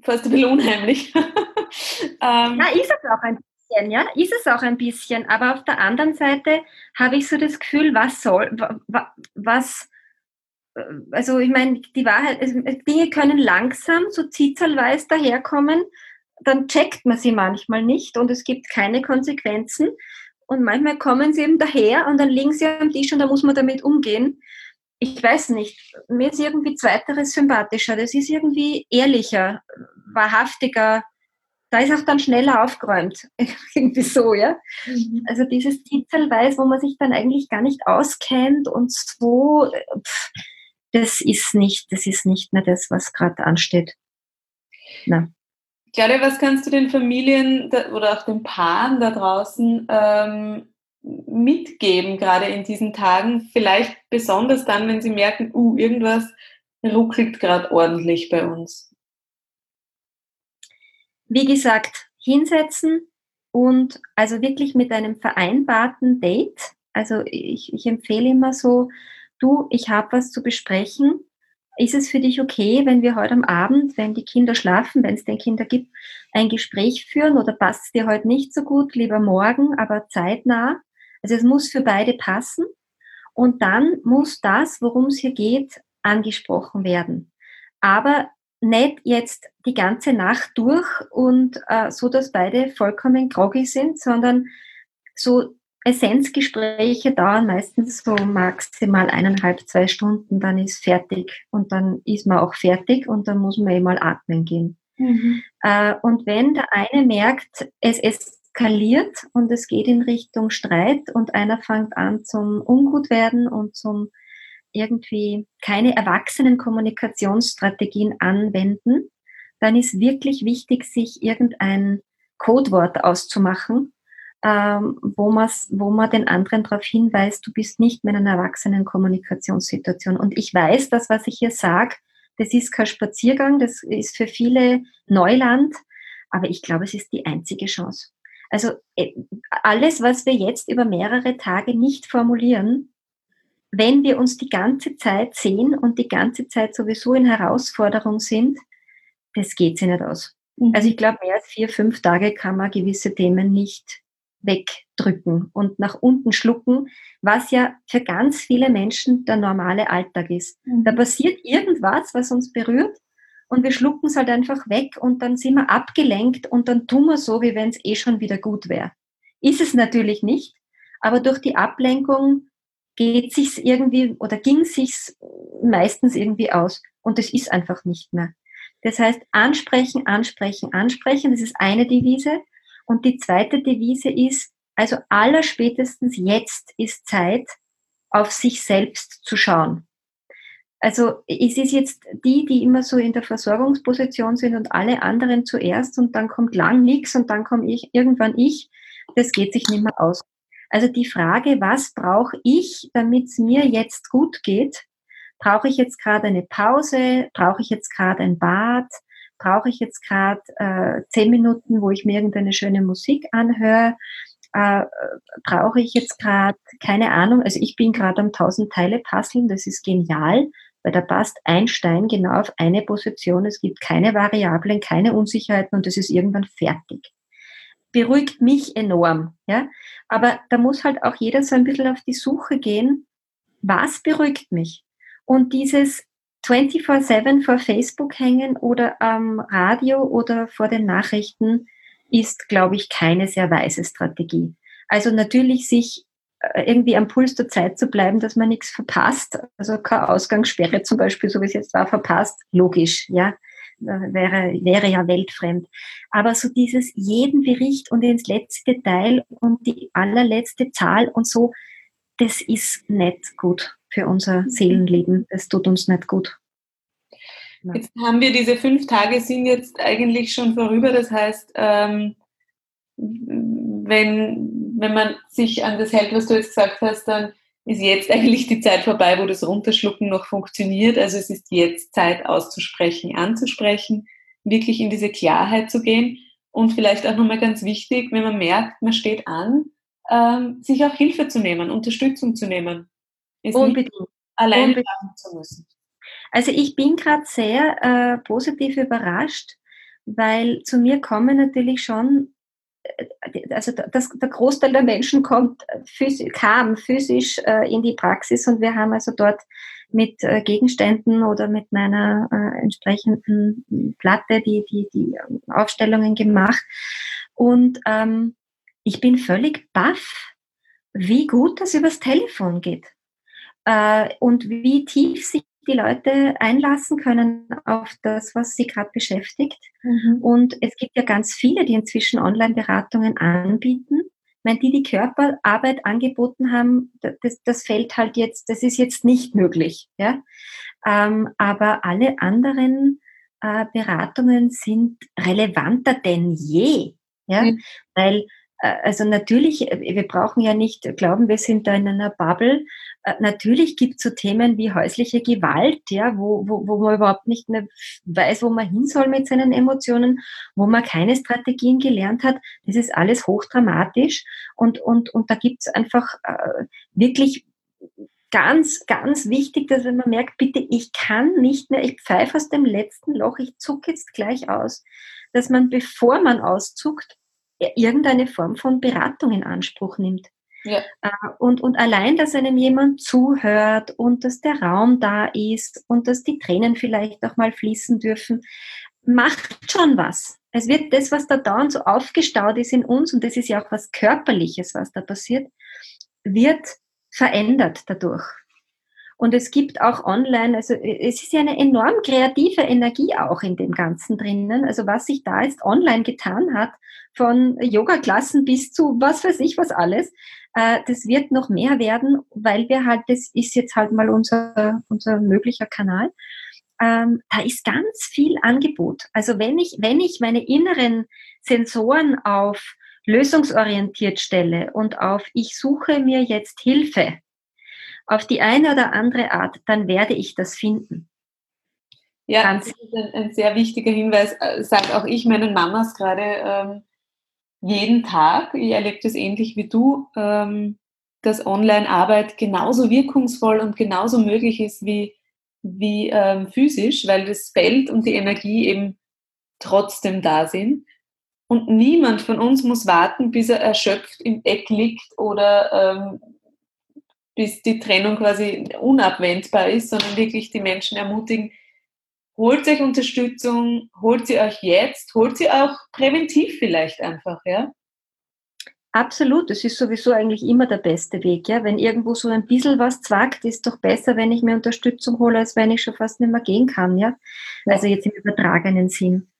fast ein bisschen unheimlich. <laughs> ähm, Na, ist es auch ein bisschen, ja, ist es auch ein bisschen. Aber auf der anderen Seite habe ich so das Gefühl, was soll, was, äh, also ich meine, die Wahrheit, Dinge können langsam, so zitzelweise daherkommen, dann checkt man sie manchmal nicht und es gibt keine Konsequenzen. Und manchmal kommen sie eben daher und dann liegen sie am Tisch und da muss man damit umgehen. Ich weiß nicht, mir ist irgendwie Zweiteres sympathischer. Das ist irgendwie ehrlicher, wahrhaftiger, da ist auch dann schneller aufgeräumt. <laughs> Irgendwie so, ja. Mhm. Also dieses Titelweis, wo man sich dann eigentlich gar nicht auskennt und so, pff, das ist nicht, das ist nicht mehr das, was gerade ansteht. Na. Claudia, was kannst du den Familien oder auch den Paaren da draußen ähm, mitgeben, gerade in diesen Tagen? Vielleicht besonders dann, wenn sie merken, uh, irgendwas ruckelt gerade ordentlich bei uns. Wie gesagt, hinsetzen und also wirklich mit einem vereinbarten Date. Also ich, ich empfehle immer so, du, ich habe was zu besprechen. Ist es für dich okay, wenn wir heute am Abend, wenn die Kinder schlafen, wenn es denn Kinder gibt, ein Gespräch führen oder passt es dir heute nicht so gut, lieber morgen, aber zeitnah? Also es muss für beide passen. Und dann muss das, worum es hier geht, angesprochen werden. Aber nicht jetzt die ganze Nacht durch und äh, so, dass beide vollkommen groggy sind, sondern so Essenzgespräche dauern meistens so maximal eineinhalb, zwei Stunden, dann ist fertig und dann ist man auch fertig und dann muss man eh mal atmen gehen. Mhm. Äh, und wenn der eine merkt, es eskaliert und es geht in Richtung Streit und einer fängt an zum Ungut werden und zum irgendwie keine erwachsenen Kommunikationsstrategien anwenden, dann ist wirklich wichtig, sich irgendein Codewort auszumachen, ähm, wo, wo man den anderen darauf hinweist, du bist nicht mehr in einer erwachsenen Kommunikationssituation. Und ich weiß, dass was ich hier sage, das ist kein Spaziergang, das ist für viele Neuland, aber ich glaube, es ist die einzige Chance. Also äh, alles, was wir jetzt über mehrere Tage nicht formulieren, wenn wir uns die ganze Zeit sehen und die ganze Zeit sowieso in Herausforderung sind, das geht sich nicht aus. Mhm. Also ich glaube, mehr als vier, fünf Tage kann man gewisse Themen nicht wegdrücken und nach unten schlucken, was ja für ganz viele Menschen der normale Alltag ist. Mhm. Da passiert irgendwas, was uns berührt und wir schlucken es halt einfach weg und dann sind wir abgelenkt und dann tun wir so, wie wenn es eh schon wieder gut wäre. Ist es natürlich nicht, aber durch die Ablenkung geht sich's irgendwie oder ging sich's meistens irgendwie aus und es ist einfach nicht mehr. Das heißt, ansprechen, ansprechen, ansprechen, das ist eine Devise. Und die zweite Devise ist, also allerspätestens jetzt ist Zeit, auf sich selbst zu schauen. also es ist jetzt die, die immer so in der Versorgungsposition sind und alle anderen zuerst und dann kommt lang nichts und dann komme ich irgendwann ich, das geht sich nicht mehr aus. Also die Frage, was brauche ich, damit es mir jetzt gut geht? Brauche ich jetzt gerade eine Pause? Brauche ich jetzt gerade ein Bad? Brauche ich jetzt gerade äh, zehn Minuten, wo ich mir irgendeine schöne Musik anhöre? Äh, brauche ich jetzt gerade, keine Ahnung, also ich bin gerade am 1000 Teile puzzeln, das ist genial weil da passt ein Stein genau auf eine Position. Es gibt keine Variablen, keine Unsicherheiten und es ist irgendwann fertig. Beruhigt mich enorm, ja. Aber da muss halt auch jeder so ein bisschen auf die Suche gehen. Was beruhigt mich? Und dieses 24-7 vor Facebook hängen oder am Radio oder vor den Nachrichten ist, glaube ich, keine sehr weise Strategie. Also natürlich sich äh, irgendwie am Puls der Zeit zu bleiben, dass man nichts verpasst. Also keine Ausgangssperre zum Beispiel, so wie es jetzt war, verpasst. Logisch, ja. Wäre, wäre ja weltfremd. Aber so dieses jeden Bericht und ins letzte Detail und die allerletzte Zahl und so, das ist nicht gut für unser Seelenleben. Das tut uns nicht gut. Jetzt haben wir diese fünf Tage sind jetzt eigentlich schon vorüber. Das heißt, ähm, wenn, wenn man sich an das hält, was du jetzt gesagt hast, dann ist jetzt eigentlich die Zeit vorbei, wo das Runterschlucken noch funktioniert. Also es ist jetzt Zeit auszusprechen, anzusprechen, wirklich in diese Klarheit zu gehen und vielleicht auch nochmal ganz wichtig, wenn man merkt, man steht an, ähm, sich auch Hilfe zu nehmen, Unterstützung zu nehmen. Ist Unbedingt. alleine Unbedingt. machen zu müssen. Also ich bin gerade sehr äh, positiv überrascht, weil zu mir kommen natürlich schon also das, der Großteil der Menschen kommt physisch, kam physisch äh, in die Praxis und wir haben also dort mit äh, Gegenständen oder mit meiner äh, entsprechenden Platte die, die, die Aufstellungen gemacht. Und ähm, ich bin völlig baff, wie gut das übers Telefon geht. Äh, und wie tief sich die Leute einlassen können auf das, was sie gerade beschäftigt. Mhm. Und es gibt ja ganz viele, die inzwischen Online-Beratungen anbieten. Ich meine, die, die Körperarbeit angeboten haben, das, das fällt halt jetzt, das ist jetzt nicht möglich. Ja? Ähm, aber alle anderen äh, Beratungen sind relevanter denn je. Ja? Mhm. Weil also natürlich, äh, wir brauchen ja nicht glauben, wir sind da in einer Bubble. Äh, natürlich gibt es so Themen wie häusliche Gewalt, ja, wo, wo, wo man überhaupt nicht mehr weiß, wo man hin soll mit seinen Emotionen, wo man keine Strategien gelernt hat. Das ist alles hochdramatisch und, und, und da gibt es einfach äh, wirklich ganz, ganz wichtig, dass wenn man merkt, bitte, ich kann nicht mehr, ich pfeife aus dem letzten Loch, ich zucke jetzt gleich aus, dass man, bevor man auszuckt, irgendeine Form von Beratung in Anspruch nimmt. Ja. Äh, und, und allein, dass einem jemand zuhört und dass der Raum da ist und dass die Tränen vielleicht auch mal fließen dürfen, macht schon was. Es wird das, was da dauernd so aufgestaut ist in uns, und das ist ja auch was Körperliches, was da passiert, wird verändert dadurch. Und es gibt auch online, also es ist ja eine enorm kreative Energie auch in dem Ganzen drinnen. Also was sich da jetzt online getan hat, von Yoga-Klassen bis zu was weiß ich was alles, äh, das wird noch mehr werden, weil wir halt, das ist jetzt halt mal unser, unser möglicher Kanal. Ähm, da ist ganz viel Angebot. Also wenn ich, wenn ich meine inneren Sensoren auf lösungsorientiert stelle und auf ich suche mir jetzt Hilfe, auf die eine oder andere Art, dann werde ich das finden. Ja, Ganz das ist ein, sehr wichtiger Hinweis, äh, sage auch ich meinen Mamas gerade ähm, jeden Tag. Ich erlebe das ähnlich wie du, ähm, dass Online-Arbeit genauso wirkungsvoll und genauso möglich ist wie, wie ähm, physisch, weil das Feld und die Energie eben trotzdem da sind. Und niemand von uns muss warten, bis er erschöpft im Eck liegt oder ähm, bis die Trennung quasi unabwendbar ist, sondern wirklich die Menschen ermutigen, holt euch Unterstützung, holt sie euch jetzt, holt sie auch präventiv vielleicht einfach, ja? Absolut, das ist sowieso eigentlich immer der beste Weg, ja. Wenn irgendwo so ein bisschen was zwackt, ist doch besser, wenn ich mir Unterstützung hole, als wenn ich schon fast nicht mehr gehen kann, ja. Also jetzt im übertragenen Sinn.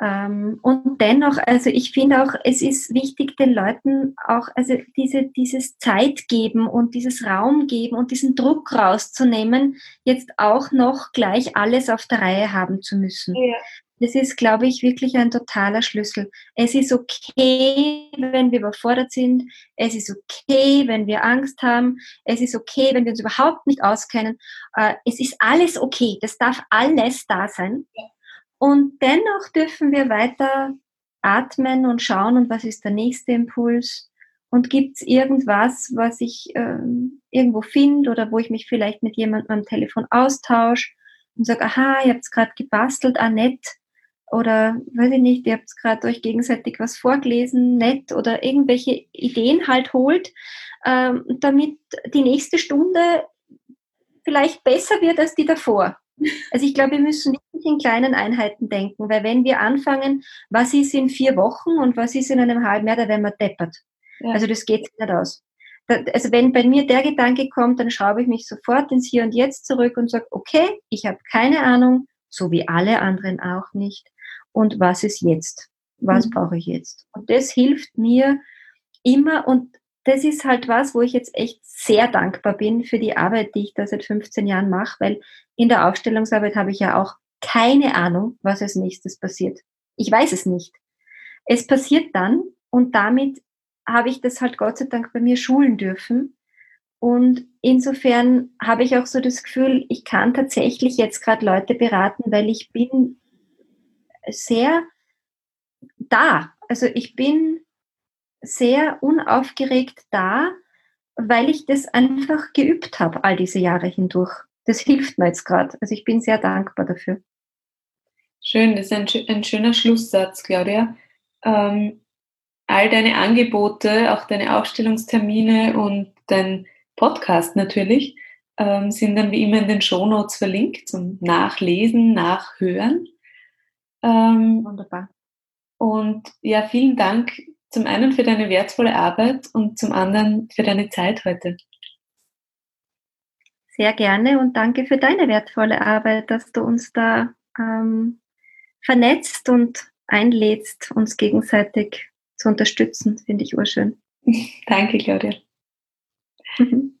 Ähm, und dennoch, also ich finde auch, es ist wichtig, den Leuten auch, also diese, dieses Zeit geben und dieses Raum geben und diesen Druck rauszunehmen, jetzt auch noch gleich alles auf der Reihe haben zu müssen. Ja. Das ist, glaube ich, wirklich ein totaler Schlüssel. Es ist okay, wenn wir überfordert sind. Es ist okay, wenn wir Angst haben. Es ist okay, wenn wir uns überhaupt nicht auskennen. Äh, es ist alles okay. Das darf alles da sein. Und dennoch dürfen wir weiter atmen und schauen, und was ist der nächste Impuls? Und gibt es irgendwas, was ich äh, irgendwo finde oder wo ich mich vielleicht mit jemandem am Telefon austausche und sage, aha, ihr habt gerade gebastelt, ah nett, oder weiß ich nicht, ihr habt gerade euch gegenseitig was vorgelesen, nett oder irgendwelche Ideen halt holt, ähm, damit die nächste Stunde vielleicht besser wird als die davor. Also ich glaube, wir müssen nicht in kleinen Einheiten denken, weil wenn wir anfangen, was ist in vier Wochen und was ist in einem halben Jahr, da werden wir deppert. Ja. Also das geht nicht aus. also wenn bei mir der Gedanke kommt, dann schraube ich mich sofort ins Hier und Jetzt zurück und sage, okay, ich habe keine Ahnung, so wie alle anderen auch nicht und was ist jetzt? Was mhm. brauche ich jetzt? Und das hilft mir immer und das ist halt was, wo ich jetzt echt sehr dankbar bin für die Arbeit, die ich da seit 15 Jahren mache, weil in der Aufstellungsarbeit habe ich ja auch keine Ahnung, was als nächstes passiert. Ich weiß es nicht. Es passiert dann und damit habe ich das halt Gott sei Dank bei mir schulen dürfen. Und insofern habe ich auch so das Gefühl, ich kann tatsächlich jetzt gerade Leute beraten, weil ich bin sehr da. Also ich bin sehr unaufgeregt da, weil ich das einfach geübt habe all diese Jahre hindurch. Das hilft mir jetzt gerade. Also ich bin sehr dankbar dafür. Schön, das ist ein, ein schöner Schlusssatz, Claudia. Ähm, all deine Angebote, auch deine Ausstellungstermine und dein Podcast natürlich, ähm, sind dann wie immer in den Shownotes verlinkt zum Nachlesen, Nachhören. Ähm, Wunderbar. Und ja, vielen Dank zum einen für deine wertvolle Arbeit und zum anderen für deine Zeit heute. Sehr gerne und danke für deine wertvolle Arbeit, dass du uns da ähm, vernetzt und einlädst, uns gegenseitig zu unterstützen. Finde ich urschön. <laughs> danke, Claudia. Mhm. <laughs>